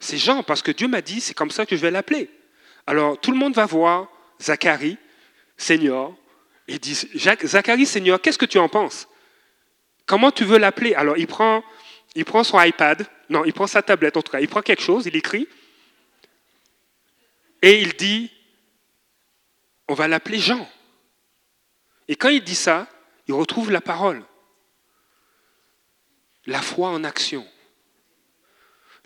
c'est Jean, parce que Dieu m'a dit, c'est comme ça que je vais l'appeler. Alors tout le monde va voir Zacharie Seigneur, et dit, Zacharie, Seigneur, qu'est-ce que tu en penses? Comment tu veux l'appeler? Alors il prend, il prend son iPad, non, il prend sa tablette en tout cas, il prend quelque chose, il écrit, et il dit, on va l'appeler Jean. Et quand il dit ça, il retrouve la parole. La foi en action.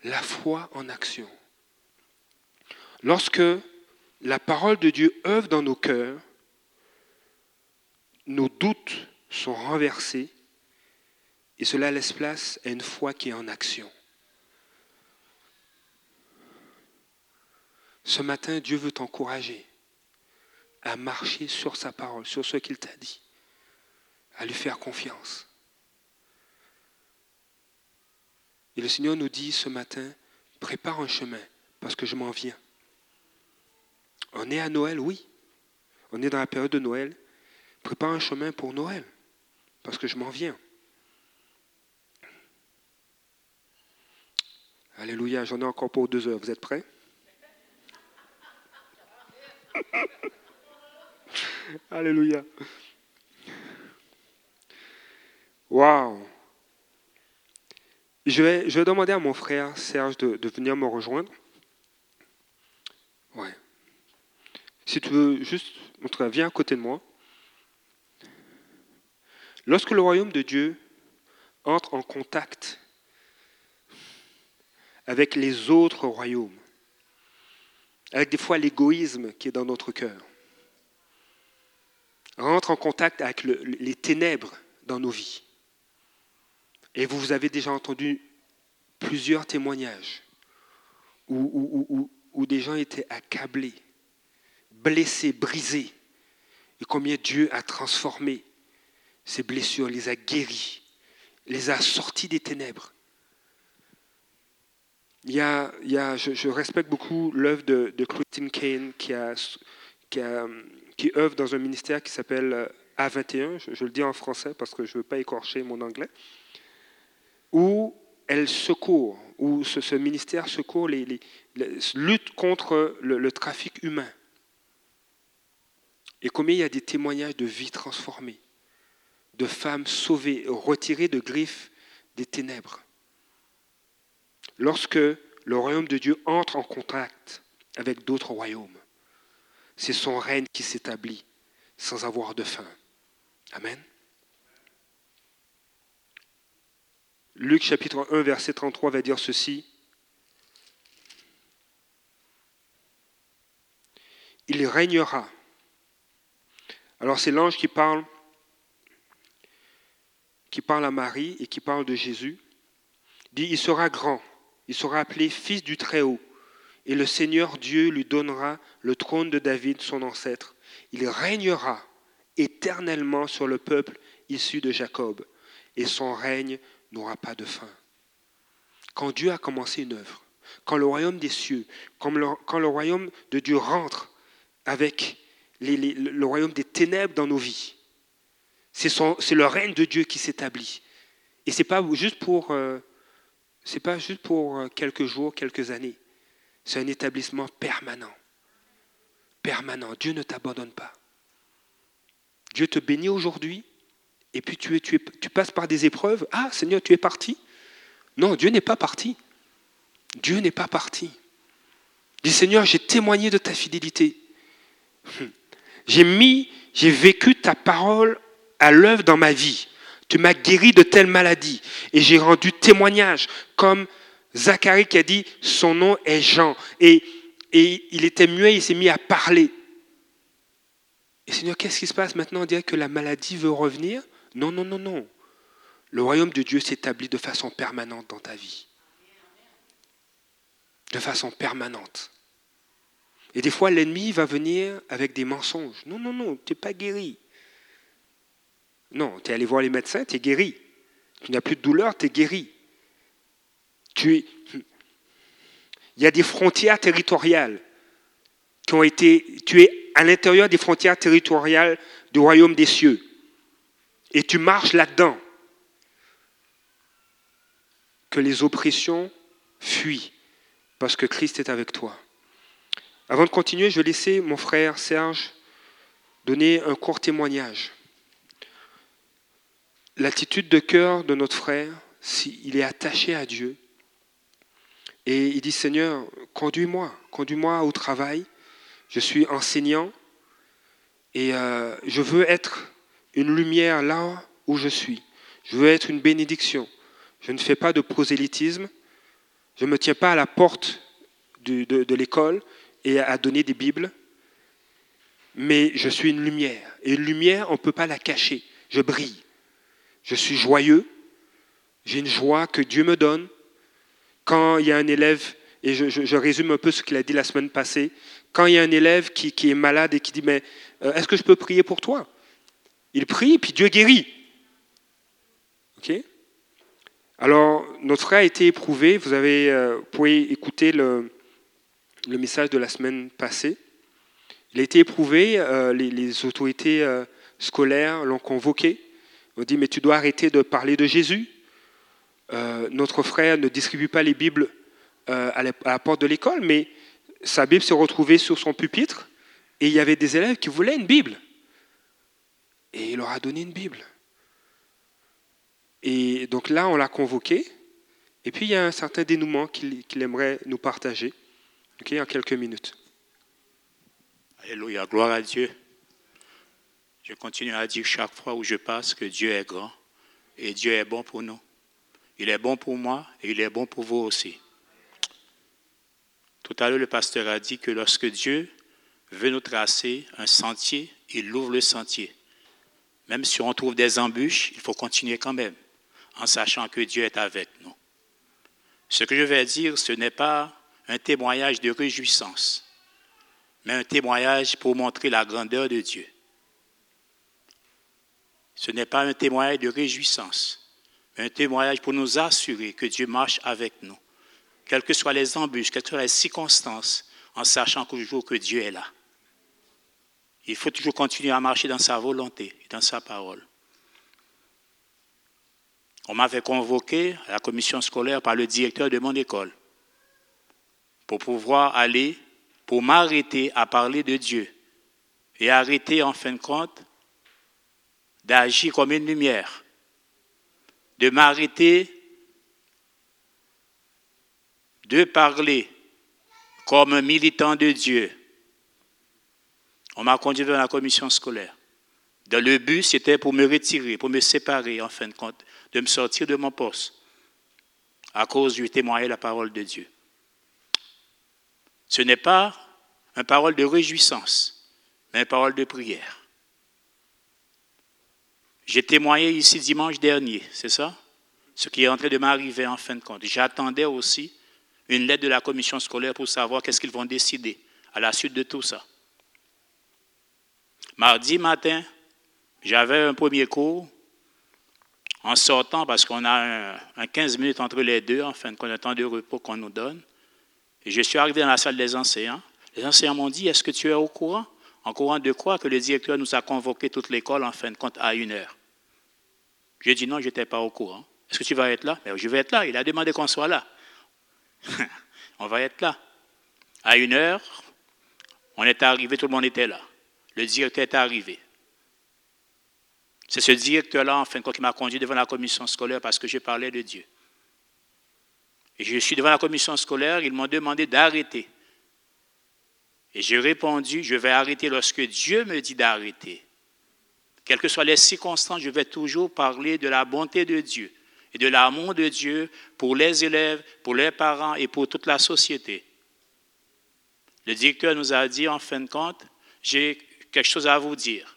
La foi en action. Lorsque la parole de Dieu œuvre dans nos cœurs, nos doutes sont renversés et cela laisse place à une foi qui est en action. Ce matin, Dieu veut t'encourager à marcher sur sa parole, sur ce qu'il t'a dit, à lui faire confiance. Et le Seigneur nous dit ce matin, prépare un chemin, parce que je m'en viens. On est à Noël, oui. On est dans la période de Noël, Prépare un chemin pour Noël, parce que je m'en viens. Alléluia, j'en ai encore pour deux heures. Vous êtes prêts? Alléluia. Waouh. Je vais, je vais demander à mon frère Serge de, venir me rejoindre. Ouais. Si tu veux juste, viens à côté de moi. Lorsque le royaume de Dieu entre en contact avec les autres royaumes, avec des fois l'égoïsme qui est dans notre cœur, rentre en contact avec les ténèbres dans nos vies. Et vous avez déjà entendu plusieurs témoignages où, où des gens étaient accablés, blessés, brisés, et combien Dieu a transformé ses blessures, les a guéris, les a sortis des ténèbres. Il y a, il y a, je, respecte beaucoup l'œuvre de, Christine Kane qui, œuvre dans un ministère qui s'appelle euh, A21, je, le dis en français parce que je ne veux pas écorcher mon anglais, où elle secourt, où ce, ministère secourt, lutte contre le, trafic humain. Et combien il y a des témoignages de vies transformées de femmes sauvées, retirées de griffes des ténèbres. Lorsque le royaume de Dieu entre en contact avec d'autres royaumes, c'est son règne qui s'établit sans avoir de fin. Amen. Luc chapitre 1, verset 33 va dire ceci. Il régnera. Alors c'est l'ange qui parle qui parle à Marie et qui parle de Jésus, dit, il sera grand, il sera appelé fils du Très-Haut, et le Seigneur Dieu lui donnera le trône de David, son ancêtre. Il régnera éternellement sur le peuple issu de Jacob, et son règne n'aura pas de fin. Quand Dieu a commencé une œuvre, quand le royaume des cieux, quand le, royaume de Dieu rentre avec le royaume des ténèbres dans nos vies, c'est le règne de Dieu qui s'établit. Et ce n'est pas juste pour, euh, euh, quelques jours, quelques années. C'est un établissement permanent. Permanent. Dieu ne t'abandonne pas. Dieu te bénit aujourd'hui, et puis tu, tu, tu passes par des épreuves. Ah, Seigneur, tu es parti Non, Dieu n'est pas parti. Dieu n'est pas parti. Dis Seigneur, j'ai témoigné de ta fidélité. J'ai mis, j'ai vécu ta parole à l'œuvre dans ma vie. Tu m'as guéri de telles maladies et j'ai rendu témoignage comme Zacharie qui a dit son nom est Jean et, et il était muet, il s'est mis à parler. Et Seigneur, qu'est-ce qui se passe maintenant? On dirait que la maladie veut revenir? Non, non, non, non. Le royaume de Dieu s'établit de façon permanente dans ta vie. De façon permanente. Et des fois, l'ennemi va venir avec des mensonges. Non, non, non, tu n'es pas guéri. Non, tu es allé voir les médecins, tu es guéri. Tu n'as plus de douleur, tu es guéri. Tu es... Il y a des frontières territoriales qui ont été... Tu es à l'intérieur des frontières territoriales du royaume des cieux. Et tu marches là-dedans. Que les oppressions fuient parce que Christ est avec toi. Avant de continuer, je vais laisser mon frère Serge donner un court témoignage. L'attitude de cœur de notre frère, s'il est attaché à Dieu, et il dit Seigneur, conduis-moi, conduis-moi au travail. Je suis enseignant et euh, je veux être une lumière là où je suis. Je veux être une bénédiction. Je ne fais pas de prosélytisme. Je ne me tiens pas à la porte de, de l'école et à donner des Bibles. Mais je suis une lumière. Et une lumière, on ne peut pas la cacher. Je brille. Je suis joyeux. J'ai une joie que Dieu me donne. Quand il y a un élève, et je, résume un peu ce qu'il a dit la semaine passée, quand il y a un élève qui, est malade et qui dit, mais euh, est-ce que je peux prier pour toi? Il prie, puis Dieu guérit. OK? Alors, notre frère a été éprouvé. Vous, avez, euh, pouvez écouter le, le, message de la semaine passée. Il a été éprouvé. Euh, les, autorités scolaires l'ont convoqué. On dit, mais tu dois arrêter de parler de Jésus. Euh, notre frère ne distribue pas les Bibles euh, à, la, porte de l'école, mais sa Bible s'est retrouvée sur son pupitre et il y avait des élèves qui voulaient une Bible. Et il leur a donné une Bible. Et donc là, on l'a convoqué. Et puis, il y a un certain dénouement qu'il aimerait nous partager en quelques minutes. Alléluia, gloire à Dieu. Je continue à dire chaque fois où je passe que Dieu est grand et Dieu est bon pour nous. Il est bon pour moi et il est bon pour vous aussi. Tout à l'heure, le pasteur a dit que lorsque Dieu veut nous tracer un sentier, il ouvre le sentier. Même si on trouve des embûches, il faut continuer quand même, en sachant que Dieu est avec nous. Ce que je vais dire, ce n'est pas un témoignage de réjouissance, mais un témoignage pour montrer la grandeur de Dieu. Ce n'est pas un témoignage de réjouissance, un témoignage pour nous assurer que Dieu marche avec nous, quelles que soient les embûches, quelles que soient les circonstances, en sachant toujours que Dieu est là. Il faut toujours continuer à marcher dans sa volonté et dans sa parole. On m'avait convoqué à la commission scolaire par le directeur de mon école pour pouvoir aller, pour m'arrêter à parler de Dieu et arrêter en fin de compte d'agir comme une lumière de m'arrêter, de parler comme un militant de Dieu. On m'a conduit dans la commission scolaire. Dans le but, c'était pour me retirer, pour me séparer, en fin de compte, de me sortir de mon poste, à cause du témoignage de la parole de Dieu. Ce n'est pas une parole de réjouissance, mais une parole de prière. J'ai témoigné ici dimanche dernier, c'est ça? Ce qui est en train de m'arriver en fin de compte. J'attendais aussi une lettre de la commission scolaire pour savoir qu'est-ce qu'ils vont décider à la suite de tout ça. Mardi matin, j'avais un premier cours en sortant, parce qu'on a un, 15 minutes entre les deux, en fin de compte, un temps de repos qu'on nous donne. Et je suis arrivé dans la salle des enseignants. Les enseignants m'ont dit, est-ce que tu es au courant? En courant de quoi que le directeur nous a convoqué toute l'école en fin de compte à une heure. J'ai dit non, je n'étais pas au courant. Est-ce que tu vas être là? Mais Je vais être là. Il a demandé qu'on soit là. on va être là. À une heure, on est arrivé, tout le monde était là. Le directeur est arrivé. C'est ce directeur-là, en fin de compte, qui m'a conduit devant la commission scolaire parce que je parlais de Dieu. Et je suis devant la commission scolaire, ils m'ont demandé d'arrêter. Et j'ai répondu, je vais arrêter lorsque Dieu me dit d'arrêter. Quelles que soient les circonstances, je vais toujours parler de la bonté de Dieu et de l'amour de Dieu pour les élèves, pour les parents et pour toute la société. Le directeur nous a dit, en fin de compte, j'ai quelque chose à vous dire.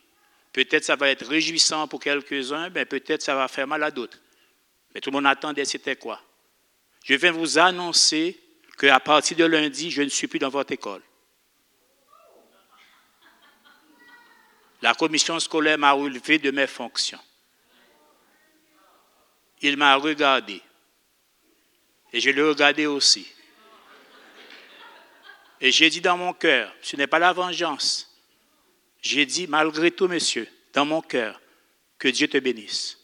Peut-être ça va être réjouissant pour quelques-uns, mais peut-être ça va faire mal à d'autres. Mais tout le monde attendait, c'était quoi? Je viens vous annoncer qu'à partir de lundi, je ne suis plus dans votre école. La commission scolaire m'a relevé de mes fonctions. Il m'a regardé. Et je l'ai regardé aussi. Et j'ai dit dans mon cœur, ce n'est pas la vengeance. J'ai dit, malgré tout, monsieur, dans mon cœur, que Dieu te bénisse.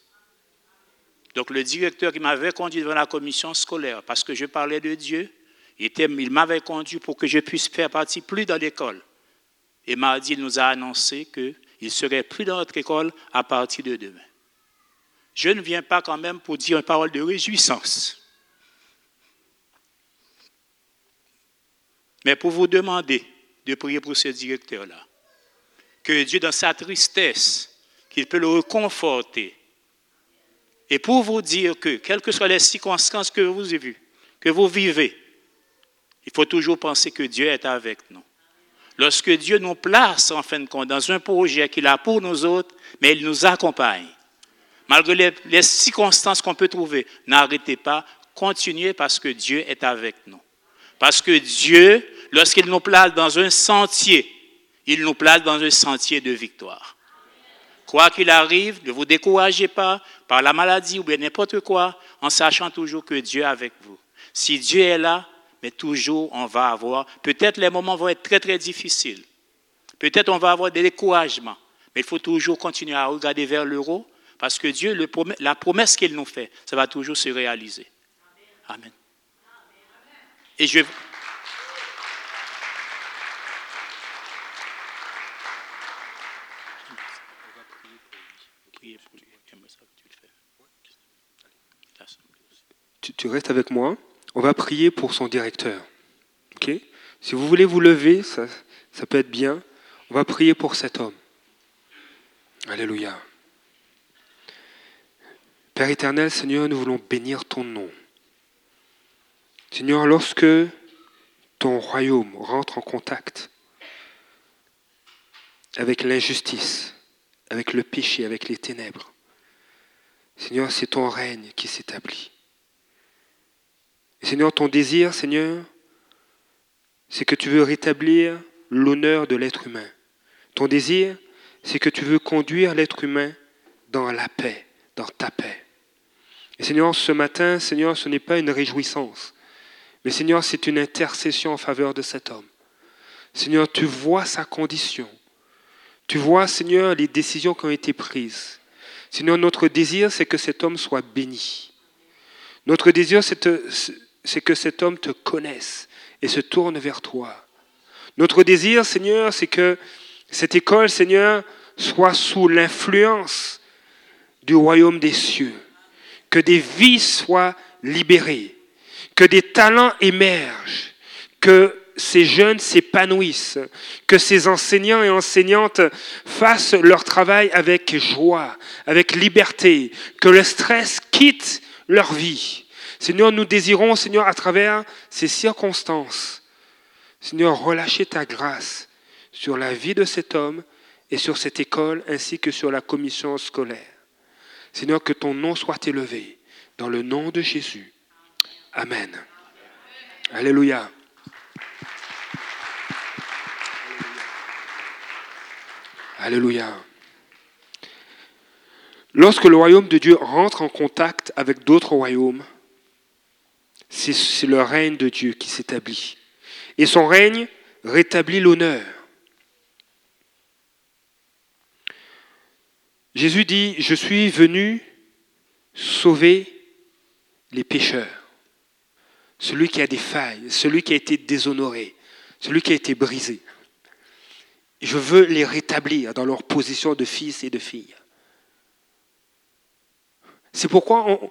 Donc le directeur qui m'avait conduit devant la commission scolaire, parce que je parlais de Dieu, il, m'avait conduit pour que je puisse faire partie plus dans l'école. Et m'a dit, il nous a annoncé qu'il ne serait plus dans notre école à partir de demain. Je ne viens pas quand même pour dire une parole de réjouissance. Mais pour vous demander de prier pour ce directeur-là, que Dieu, dans sa tristesse, qu'il peut le reconforter. Et pour vous dire que, quelles que soient les circonstances que vous avez vues, que vous vivez, il faut toujours penser que Dieu est avec nous. Lorsque Dieu nous place, en fin de compte, dans un projet qu'il a pour nous autres, mais il nous accompagne. Malgré les, circonstances qu'on peut trouver, n'arrêtez pas, continuez parce que Dieu est avec nous. Parce que Dieu, lorsqu'il nous place dans un sentier, il nous place dans un sentier de victoire. Quoi qu'il arrive, ne vous découragez pas par la maladie ou bien n'importe quoi, en sachant toujours que Dieu est avec vous. Si Dieu est là, mais toujours on va avoir, peut-être les moments vont être très très difficiles. Peut-être on va avoir des découragements, mais il faut toujours continuer à regarder vers l'euro parce que Dieu, la promesse qu'il nous fait, ça va toujours se réaliser. Amen. Et je. Tu, tu restes avec moi? On va prier pour son directeur. Si vous voulez vous lever, ça, ça peut être bien. On va prier pour cet homme. Alléluia. Père éternel, Seigneur, nous voulons bénir ton nom. Seigneur, lorsque ton royaume rentre en contact avec l'injustice, avec le péché, avec les ténèbres, Seigneur, c'est ton règne qui s'établit. Et Seigneur, ton désir, Seigneur, c'est que tu veux rétablir l'honneur de l'être humain. Ton désir, c'est que tu veux conduire l'être humain dans la paix, dans ta paix. Et Seigneur, ce matin, Seigneur, ce n'est pas une réjouissance, mais Seigneur, c'est une intercession en faveur de cet homme. Seigneur, tu vois sa condition. Tu vois, Seigneur, les décisions qui ont été prises. Seigneur, notre désir, c'est que cet homme soit béni. Notre désir, c'est que cet homme te connaisse et se tourne vers toi. Notre désir, Seigneur, c'est que cette école, Seigneur, soit sous l'influence du royaume des cieux. Que des vies soient libérées que des talents émergent, que ces jeunes s'épanouissent, que ces enseignants et enseignantes fassent leur travail avec joie, avec liberté, que le stress quitte leur vie. Seigneur, nous désirons, Seigneur, à travers ces circonstances, Seigneur, relâcher ta grâce sur la vie de cet homme et sur cette école ainsi que sur la commission scolaire. Seigneur, que ton nom soit élevé dans le nom de Jésus. Amen. Alléluia. Alléluia. Lorsque le royaume de Dieu rentre en contact avec d'autres royaumes, c'est le règne de Dieu qui s'établit. Et son règne rétablit l'honneur. Jésus dit, je suis venu sauver les pécheurs, celui qui a des failles, celui qui a été déshonoré, celui qui a été brisé. Je veux les rétablir dans leur position de fils et de filles. C'est pourquoi on,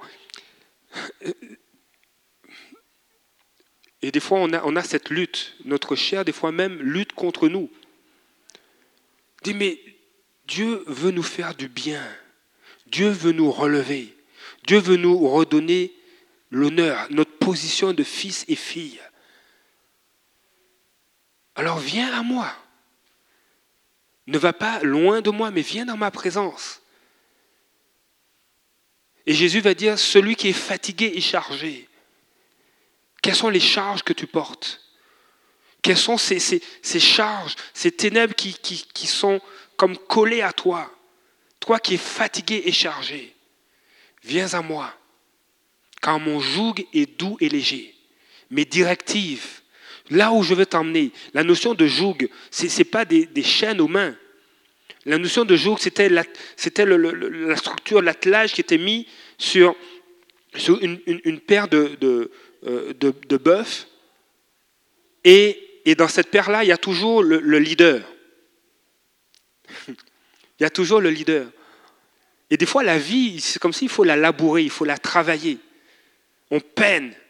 et des fois, on a, cette lutte. Notre chair, des fois même, lutte contre nous. Dit, mais Dieu veut nous faire du bien. Dieu veut nous relever. Dieu veut nous redonner l'honneur, notre position de fils et fille. Alors viens à moi. Ne va pas loin de moi, mais viens dans ma présence. Et Jésus va dire, celui qui est fatigué et chargé, quelles sont les charges que tu portes? Quelles sont ces, ces, charges, ces ténèbres qui, qui, qui sont comme collées à toi? Toi qui es fatigué et chargé, viens à moi, car mon joug est doux et léger. Mes directives, là où je veux t'emmener, la notion de joug, ce n'est pas des, des, chaînes aux mains. La notion de joug, c'était la, la, structure, l'attelage qui était mis sur, sur une, une, paire de, de, de bœuf. Et, et, dans cette paire-là, il y a toujours le, le leader. il y a toujours le leader. Et des fois, la vie, c'est comme s'il faut la labourer, il faut la travailler. On peine.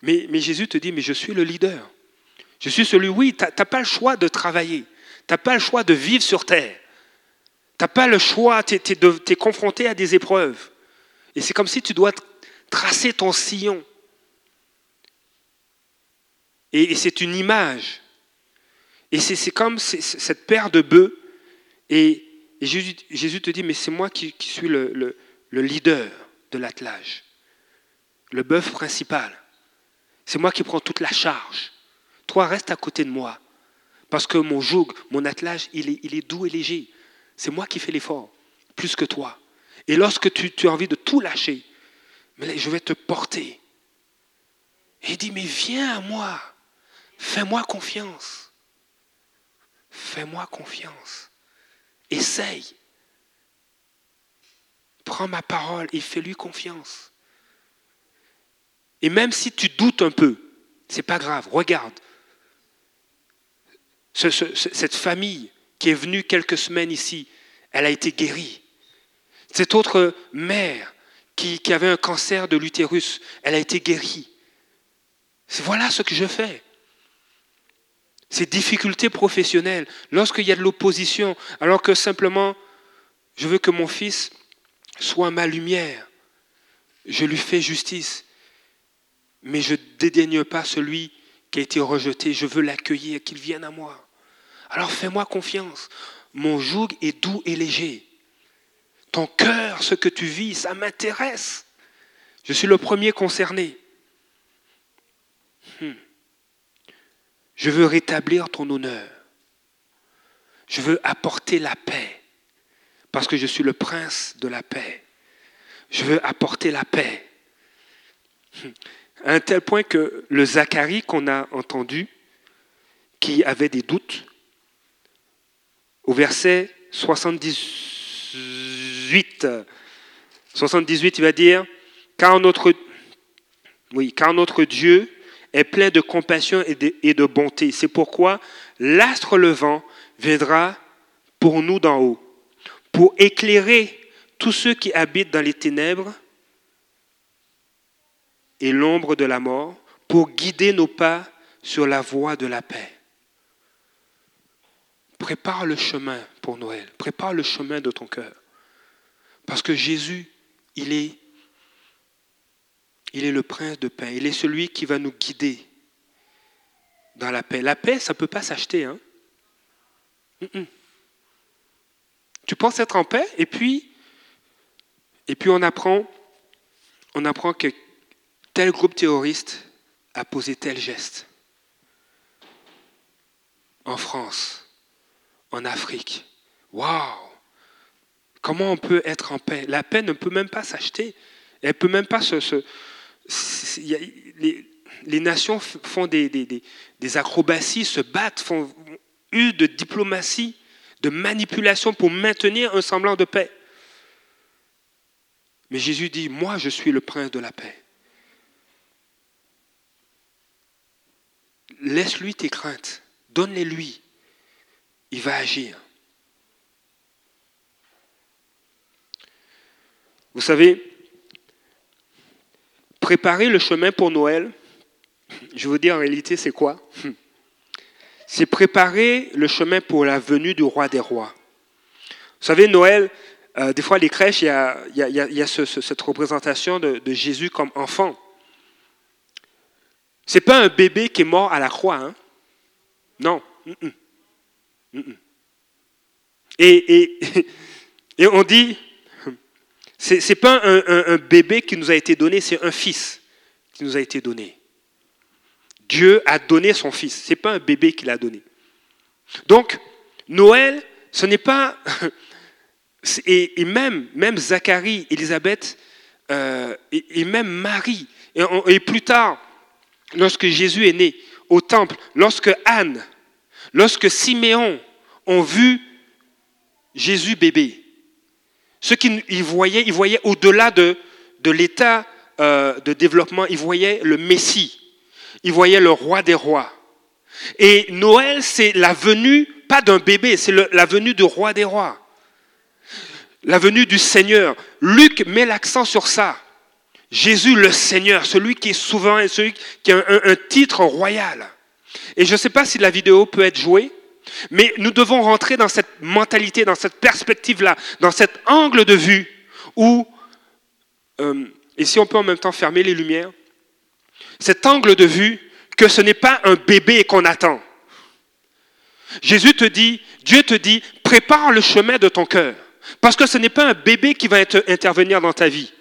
Mais, mais, Jésus te dit, mais je suis le leader. Je suis celui, oui, tu n'as pas le choix de travailler. Tu n'as pas le choix de vivre sur terre. Tu n'as pas le choix, tu es, confronté à des épreuves. Et c'est comme si tu dois tracer ton sillon. Et, c'est une image. Et c'est comme cette paire de bœufs. Et, Jésus, te dit, mais c'est moi qui, suis le, le, leader de l'attelage, le bœuf principal. C'est moi qui prends toute la charge. Toi, reste à côté de moi. Parce que mon joug, mon attelage, il est, doux et léger. C'est moi qui fais l'effort, plus que toi. Et lorsque tu, as envie de tout lâcher, mais je vais te porter. Il dit, mais viens à moi, fais-moi confiance. Fais-moi confiance. Essaye. Prends ma parole et fais-lui confiance. Et même si tu doutes un peu, c'est pas grave, regarde. cette famille qui est venue quelques semaines ici, elle a été guérie. Cette autre mère qui, avait un cancer de l'utérus, elle a été guérie. Voilà ce que je fais. Ces difficultés professionnelles, lorsqu'il y a de l'opposition, alors que simplement, je veux que mon fils soit ma lumière, je lui fais justice, mais je ne dédaigne pas celui qui a été rejeté, je veux l'accueillir, qu'il vienne à moi. Alors fais-moi confiance, mon joug est doux et léger. Ton cœur, ce que tu vis, ça m'intéresse. Je suis le premier concerné. Hmm. Je veux rétablir ton honneur. Je veux apporter la paix. Parce que je suis le prince de la paix. Je veux apporter la paix. Hmm. À un tel point que le Zacharie qu'on a entendu, qui avait des doutes, au verset 78, 78, il va dire, car notre, oui, car notre Dieu est plein de compassion et de, et de bonté. C'est pourquoi l'astre levant viendra pour nous d'en haut, pour éclairer tous ceux qui habitent dans les ténèbres et l'ombre de la mort, pour guider nos pas sur la voie de la paix. Prépare le chemin pour Noël, prépare le chemin de ton cœur. Parce que Jésus, il est, il est le prince de paix. Il est celui qui va nous guider dans la paix. La paix, ça ne peut pas s'acheter. Hein? Tu penses être en paix et puis, et puis on apprend, on apprend que tel groupe terroriste a posé tel geste. En France, en Afrique. Waouh Comment on peut être en paix? La paix ne peut même pas s'acheter. Elle peut même pas se. les, nations font des, des, acrobaties, se battent, font eu de diplomatie, de manipulation pour maintenir un semblant de paix. Mais Jésus dit, moi je suis le prince de la paix. Laisse-lui tes craintes, donne-les lui. Il va agir. Vous savez, préparer le chemin pour Noël, je vous dis en réalité, c'est quoi? C'est préparer le chemin pour la venue du roi des rois. Vous savez, Noël, euh, des fois, les crèches, il y a, cette représentation de, Jésus comme enfant. Ce n'est pas un bébé qui est mort à la croix. Hein? Non. Et, et, on dit, ce n'est pas un, bébé qui nous a été donné, c'est un fils qui nous a été donné. Dieu a donné son fils, ce n'est pas un bébé qu'il a donné. Donc, Noël, ce n'est pas... Et, même, même Zacharie, Élisabeth, euh, et, même Marie, et, plus tard, lorsque Jésus est né au temple, lorsque Anne, lorsque Siméon ont vu Jésus bébé, ce qu'ils voyaient, ils voyaient au-delà de, l'état euh, de développement, ils voyaient le Messie, ils voyaient le roi des rois. Et Noël, c'est la venue, pas d'un bébé, c'est la venue du roi des rois. La venue du Seigneur. Luc met l'accent sur ça. Jésus le Seigneur, celui qui est souverain, celui qui a un titre royal. Et je ne sais pas si la vidéo peut être jouée. Mais nous devons rentrer dans cette mentalité, dans cette perspective-là, dans cet angle de vue où, euh, et si on peut en même temps fermer les lumières, cet angle de vue que ce n'est pas un bébé qu'on attend. Jésus te dit, Dieu te dit, prépare le chemin de ton cœur. Parce que ce n'est pas un bébé qui va intervenir dans ta vie,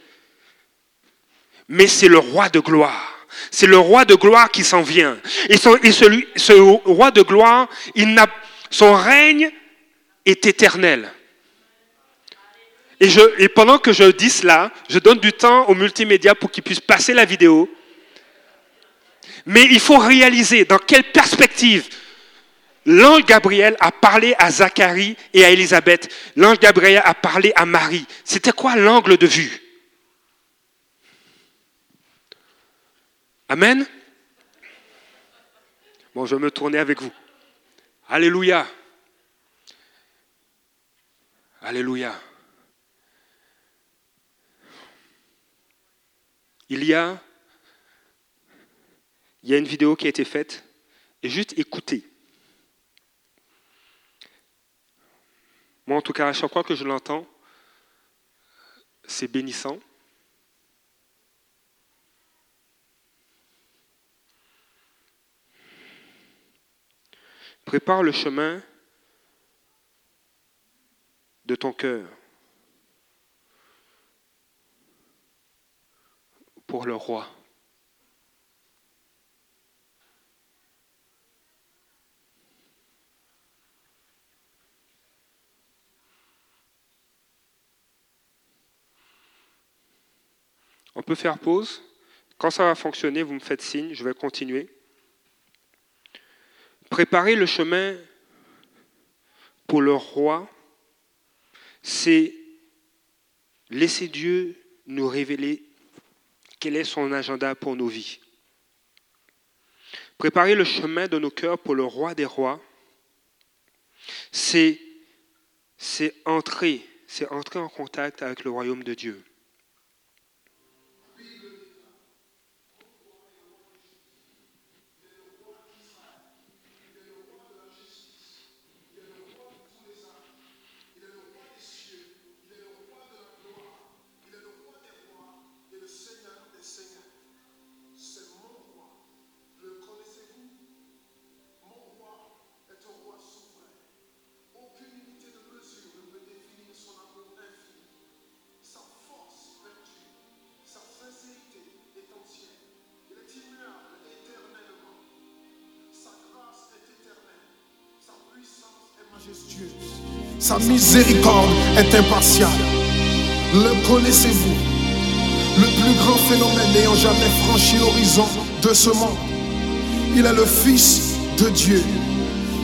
mais c'est le roi de gloire. C'est le roi de gloire qui s'en vient. Et, ce roi de gloire, son règne est éternel. Et, pendant que je dis cela, je donne du temps aux multimédia pour qu'ils puissent passer la vidéo. Mais il faut réaliser dans quelle perspective l'ange Gabriel a parlé à Zacharie et à Élisabeth. L'ange Gabriel a parlé à Marie. C'était quoi l'angle de vue? Amen Bon, je vais me tourner avec vous. Alléluia. Alléluia. Il y a, il y a une vidéo qui a été faite et juste écoutez. Moi, en tout cas, à chaque fois que je l'entends, c'est bénissant. Prépare le chemin de ton cœur pour le roi. On peut faire pause. Quand ça va fonctionner, vous me faites signe, je vais continuer. Préparer le chemin pour le roi, c'est laisser Dieu nous révéler quel est son agenda pour nos vies. Préparer le chemin de nos cœurs pour le roi des rois, c'est entrer, c'est entrer en contact avec le royaume de Dieu. Miséricorde est impartiale. Le connaissez-vous? Le plus grand phénomène n'ayant jamais franchi l'horizon de ce monde. Il est le Fils de Dieu.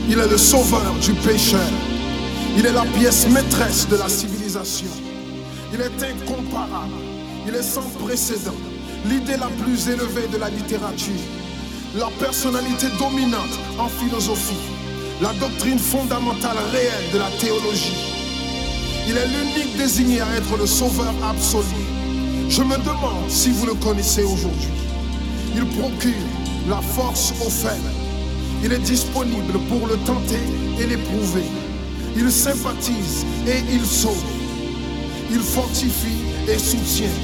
Il est le sauveur du pécheur. Il est la pièce maîtresse de la civilisation. Il est incomparable. Il est sans précédent, l'idée la plus élevée de la littérature, la personnalité dominante en philosophie, la doctrine fondamentale réelle de la théologie. Il est l'unique désigné à être le sauveur absolu. Je me demande si vous le connaissez aujourd'hui. Il procure la force aux faibles. Il est disponible pour le tenter et l'éprouver. Il sympathise et il sauve. Il fortifie et soutient.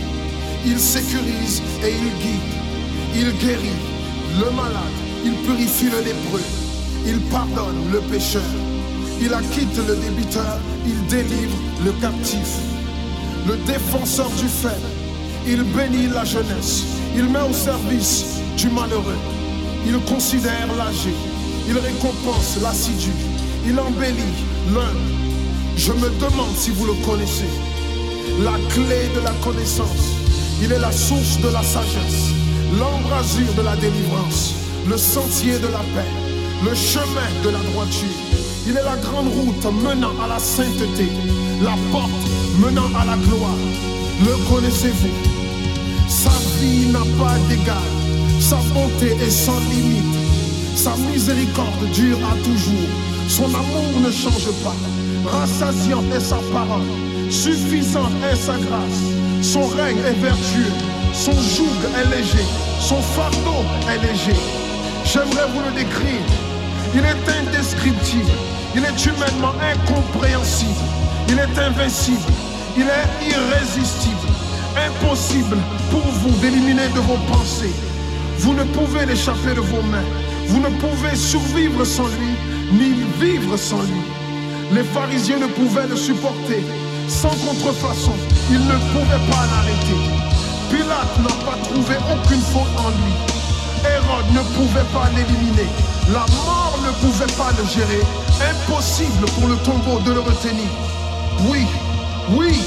Il sécurise et il guide. Il guérit le malade. Il purifie le lépreux. Il pardonne le pécheur. Il acquitte le débiteur. Il délivre le captif. Le défenseur du faible. Il bénit la jeunesse. Il met au service du malheureux. Il considère l'âgé. Il récompense l'assidu. Il embellit l'un. Je me demande si vous le connaissez. La clé de la connaissance. Il est la source de la sagesse. L'embrasure de la délivrance. Le sentier de la paix. Le chemin de la droiture. Il est la grande route menant à la sainteté. La porte menant à la gloire. Le connaissez-vous? Sa vie n'a pas d'égal. Sa bonté est sans limite. Sa miséricorde dure à toujours. Son amour ne change pas. Rassasiante est sa parole. Suffisante est sa grâce. Son règne est vertueux. Son joug est léger. Son fardeau est léger. J'aimerais vous le décrire. Il est indescriptible. Il est humainement incompréhensible. Il est invincible. Il est irrésistible. Impossible pour vous d'éliminer de vos pensées. Vous ne pouvez l'échapper de vos mains. Vous ne pouvez survivre sans lui, ni vivre sans lui. Les pharisiens ne pouvaient le supporter. Sans contrefaçon, ils ne pouvaient pas l'arrêter. Pilate n'a pas trouvé aucune faute en lui. Hérode ne pouvait pas l'éliminer. La mort ne pouvait pas le gérer. Impossible pour le tombeau de le retenir. Oui, oui,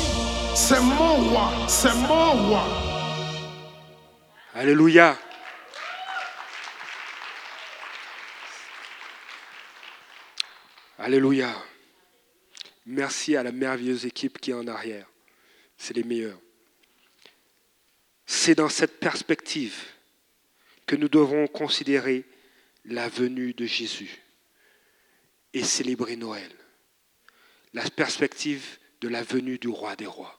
c'est mon roi, c'est mon roi. Alléluia. Alléluia. Merci à la merveilleuse équipe qui est en arrière. C'est les meilleurs. C'est dans cette perspective nous devons considérer la venue de Jésus et célébrer Noël. La perspective de la venue du roi des rois.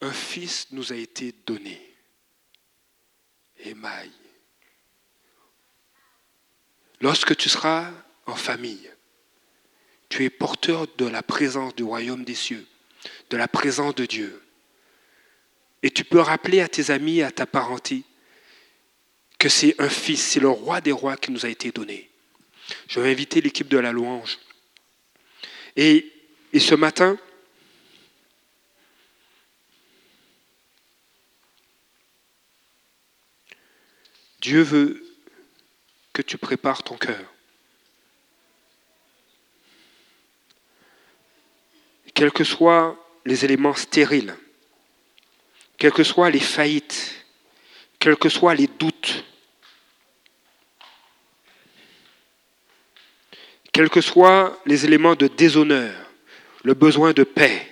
Un fils nous a été donné. Émaille. Lorsque tu seras en famille, tu es porteur de la présence du royaume des cieux, de la présence de Dieu. Et tu peux rappeler à tes amis, à ta parenté, que c'est un fils, c'est le roi des rois qui nous a été donné. Je vais inviter l'équipe de la louange. Et, et ce matin, Dieu veut que tu prépares ton cœur. Quels que soient les éléments stériles, quelles que soient les faillites, quels que soient les doutes, quels que soient les éléments de déshonneur, le besoin de paix,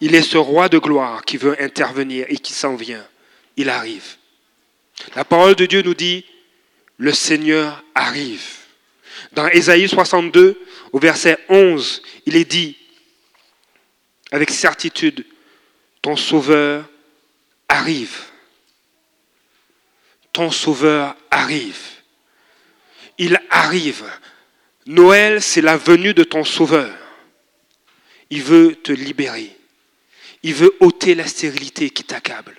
il est ce roi de gloire qui veut intervenir et qui s'en vient. Il arrive. La parole de Dieu nous dit, le Seigneur arrive. Dans Ésaïe 62, au verset 11, il est dit, avec certitude, ton Sauveur arrive. Ton Sauveur arrive. Il arrive. Noël, c'est la venue de ton Sauveur. Il veut te libérer. Il veut ôter la stérilité qui t'accable.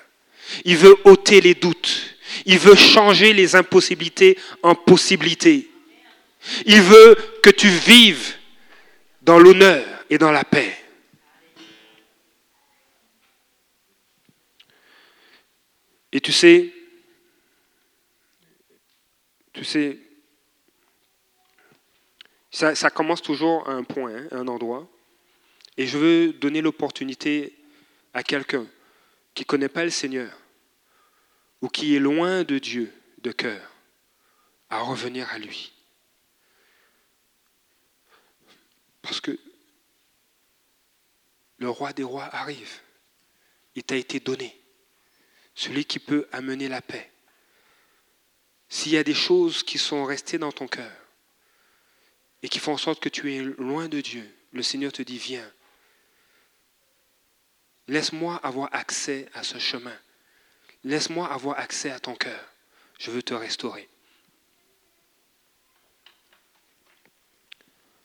Il veut ôter les doutes. Il veut changer les impossibilités en possibilités. Il veut que tu vives dans l'honneur et dans la paix. Et tu sais, tu sais, ça, commence toujours à un point, hein, à un endroit. Et je veux donner l'opportunité à quelqu'un qui ne connaît pas le Seigneur ou qui est loin de Dieu de cœur à revenir à lui. Parce que Le roi des rois arrive. Il t'a été donné. Celui qui peut amener la paix. S'il y a des choses qui sont restées dans ton cœur et qui font en sorte que tu es loin de Dieu, le Seigneur te dit, viens. Laisse-moi avoir accès à ce chemin. Laisse-moi avoir accès à ton cœur. Je veux te restaurer.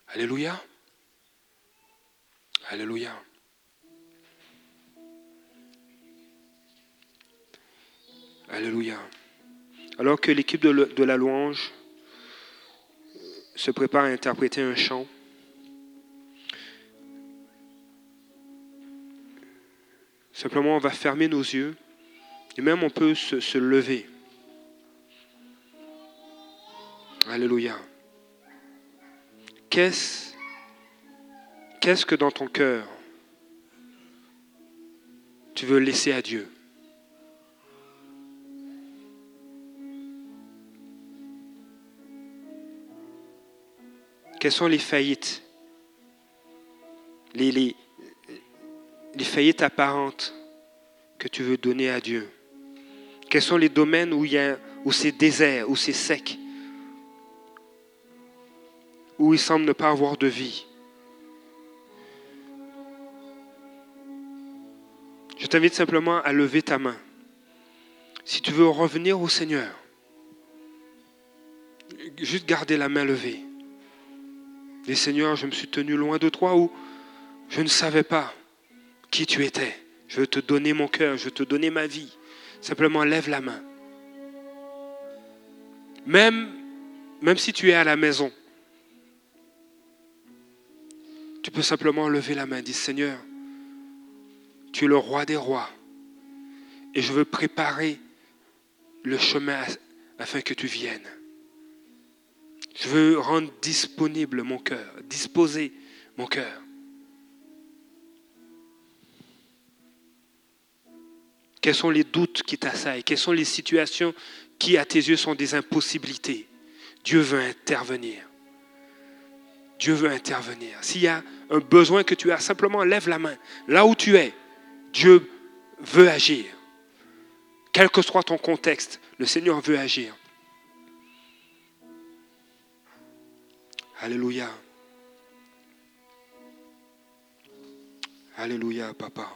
Alléluia. Alléluia. Alléluia. Alors que l'équipe de, la louange se prépare à interpréter un chant, simplement on va fermer nos yeux et même on peut se, lever. Alléluia. Qu'est-ce que dans ton cœur tu veux laisser à Dieu? Quelles sont les faillites? Les, faillites apparentes que tu veux donner à Dieu Quels sont les domaines où, où c'est désert, où c'est sec où il semble ne pas avoir de vie? Je t'invite simplement à lever ta main. Si tu veux revenir au Seigneur, juste garder la main levée. Et Seigneur, je me suis tenu loin de toi ou je ne savais pas qui tu étais. Je veux te donner mon cœur, je veux te donner ma vie. Simplement lève la main. Même, même si tu es à la maison, tu peux simplement lever la main dire Seigneur, tu es le roi des rois et je veux préparer le chemin afin que tu viennes. Je veux rendre disponible mon cœur, disposer mon cœur. Quels sont les doutes qui t'assaillent? Quelles sont les situations qui, à tes yeux, sont des impossibilités? Dieu veut intervenir. Dieu veut intervenir. S'il y a un besoin que tu as, simplement lève la main. Là où tu es, Dieu veut agir. Quel que soit ton contexte, le Seigneur veut agir. Alléluia. Alléluia, papa.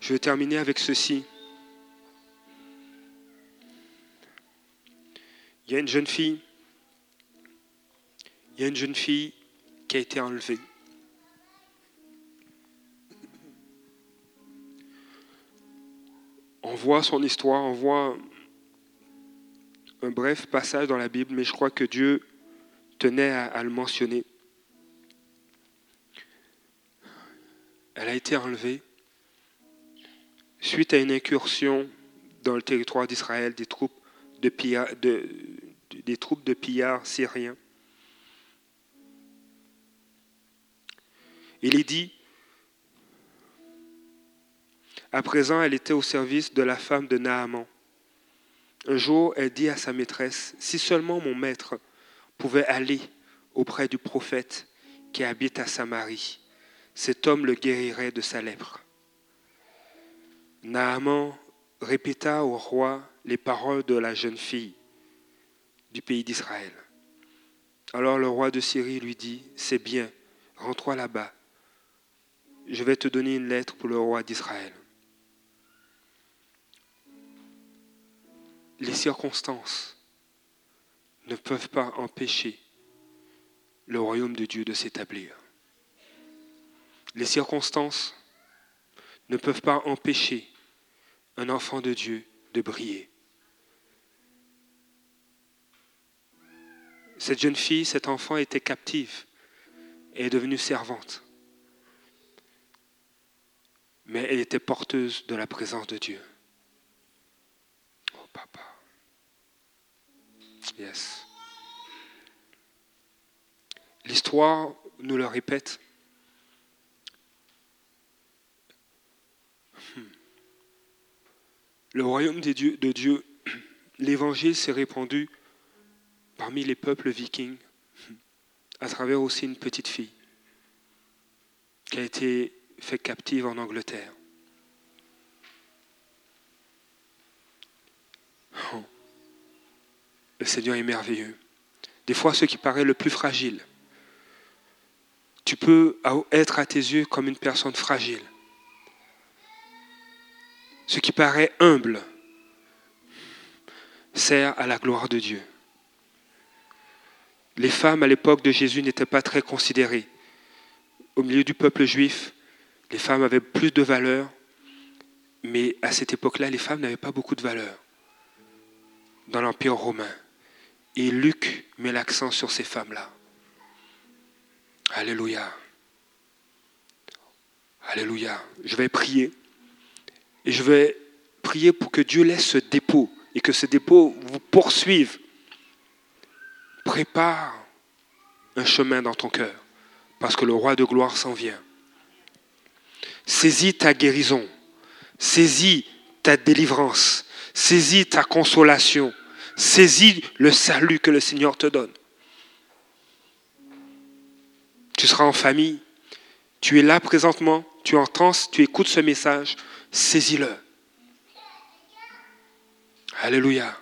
Je vais terminer avec ceci. Il y a une jeune fille, il y a une jeune fille qui a été enlevée. On voit son histoire, on voit un bref passage dans la Bible, mais je crois que Dieu tenait à, le mentionner. Elle a été enlevée suite à une incursion dans le territoire d'Israël des troupes de, de, des troupes de pillards syriens. Il est dit, à présent elle était au service de la femme de Naaman. Un jour, elle dit à sa maîtresse, si seulement mon maître pouvait aller auprès du prophète qui habite à Samarie, cet homme le guérirait de sa lèpre. Naaman répéta au roi les paroles de la jeune fille du pays d'Israël. Alors le roi de Syrie lui dit, c'est bien, rends-toi là-bas. Je vais te donner une lettre pour le roi d'Israël. Les circonstances ne peuvent pas empêcher le royaume de Dieu de s'établir. Les circonstances ne peuvent pas empêcher un enfant de Dieu de briller. Cette jeune fille, cet enfant était captive et est devenue servante. Mais elle était porteuse de la présence de Dieu. Papa. Yes. L'histoire nous le répète. Hmm. Le royaume de Dieu, de Dieu l'évangile s'est répandu parmi les peuples vikings à travers aussi une petite fille qui a été faite captive en Angleterre. Oh. Le Seigneur est merveilleux. Des fois, ce qui paraît le plus fragile, tu peux être à tes yeux comme une personne fragile. Ce qui paraît humble sert à la gloire de Dieu. Les femmes à l'époque de Jésus n'étaient pas très considérées. Au milieu du peuple juif, les femmes avaient plus de valeur, mais à cette époque-là, les femmes n'avaient pas beaucoup de valeur dans l'Empire romain. Et Luc met l'accent sur ces femmes-là. Alléluia. Alléluia. Je vais prier. Et je vais prier pour que Dieu laisse ce dépôt et que ce dépôt vous poursuive. Prépare un chemin dans ton cœur parce que le roi de gloire s'en vient. Saisis ta guérison. Saisis ta délivrance. Saisis ta consolation. Saisis le salut que le Seigneur te donne. Tu seras en famille. Tu es là présentement. Tu entends, tu écoutes ce message. Saisis-le. Alléluia.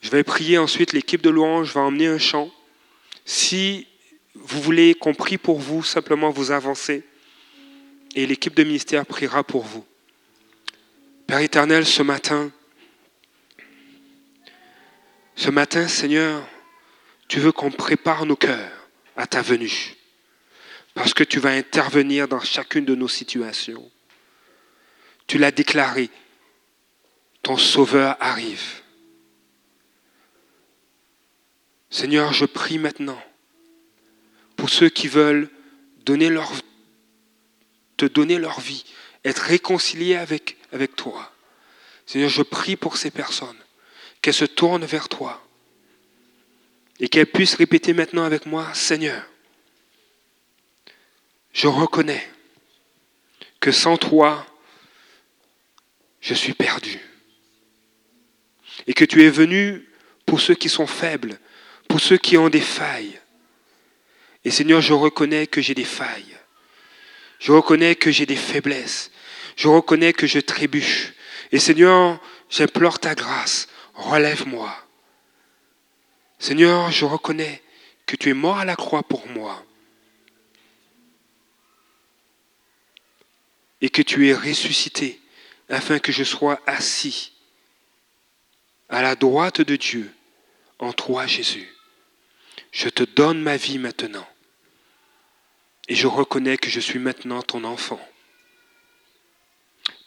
Je vais prier ensuite, l'équipe de louange va emmener un chant. Si vous voulez qu'on prie pour vous, simplement vous avancez et l'équipe de ministère priera pour vous. Père éternel, ce matin, ce matin, Seigneur, tu veux qu'on prépare nos cœurs à ta venue, parce que tu vas intervenir dans chacune de nos situations. Tu l'as déclaré, ton Sauveur arrive. Seigneur, je prie maintenant pour ceux qui veulent donner leur, te donner leur vie, être réconciliés avec, avec toi. Seigneur, je prie pour ces personnes, qu'elles se tournent vers toi et qu'elles puissent répéter maintenant avec moi, Seigneur, je reconnais que sans toi, je suis perdu. Et que tu es venu pour ceux qui sont faibles, pour ceux qui ont des failles. Et Seigneur, je reconnais que j'ai des failles. Je reconnais que j'ai des faiblesses. Je reconnais que je trébuche. Et Seigneur, j'implore ta grâce. Relève-moi. Seigneur, je reconnais que tu es mort à la croix pour moi. Et que tu es ressuscité afin que je sois assis à la droite de Dieu en toi, Jésus. Je te donne ma vie maintenant. Et je reconnais que je suis maintenant ton enfant.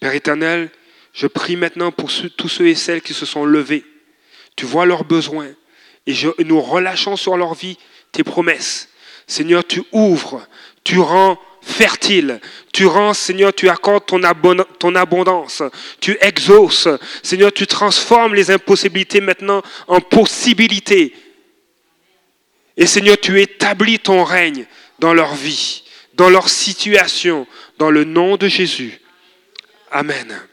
Père éternel, je prie maintenant pour tous ceux et celles qui se sont levés. Tu vois leurs besoins et nous relâchons sur leur vie tes promesses. Seigneur, tu ouvres, tu rends fertile. Tu rends, Seigneur, tu accordes ton, ton abondance. Tu exauces. Seigneur, tu transformes les impossibilités maintenant en possibilités. Et Seigneur, tu établis ton règne dans leur vie, dans leur situation, dans le nom de Jésus. Amen.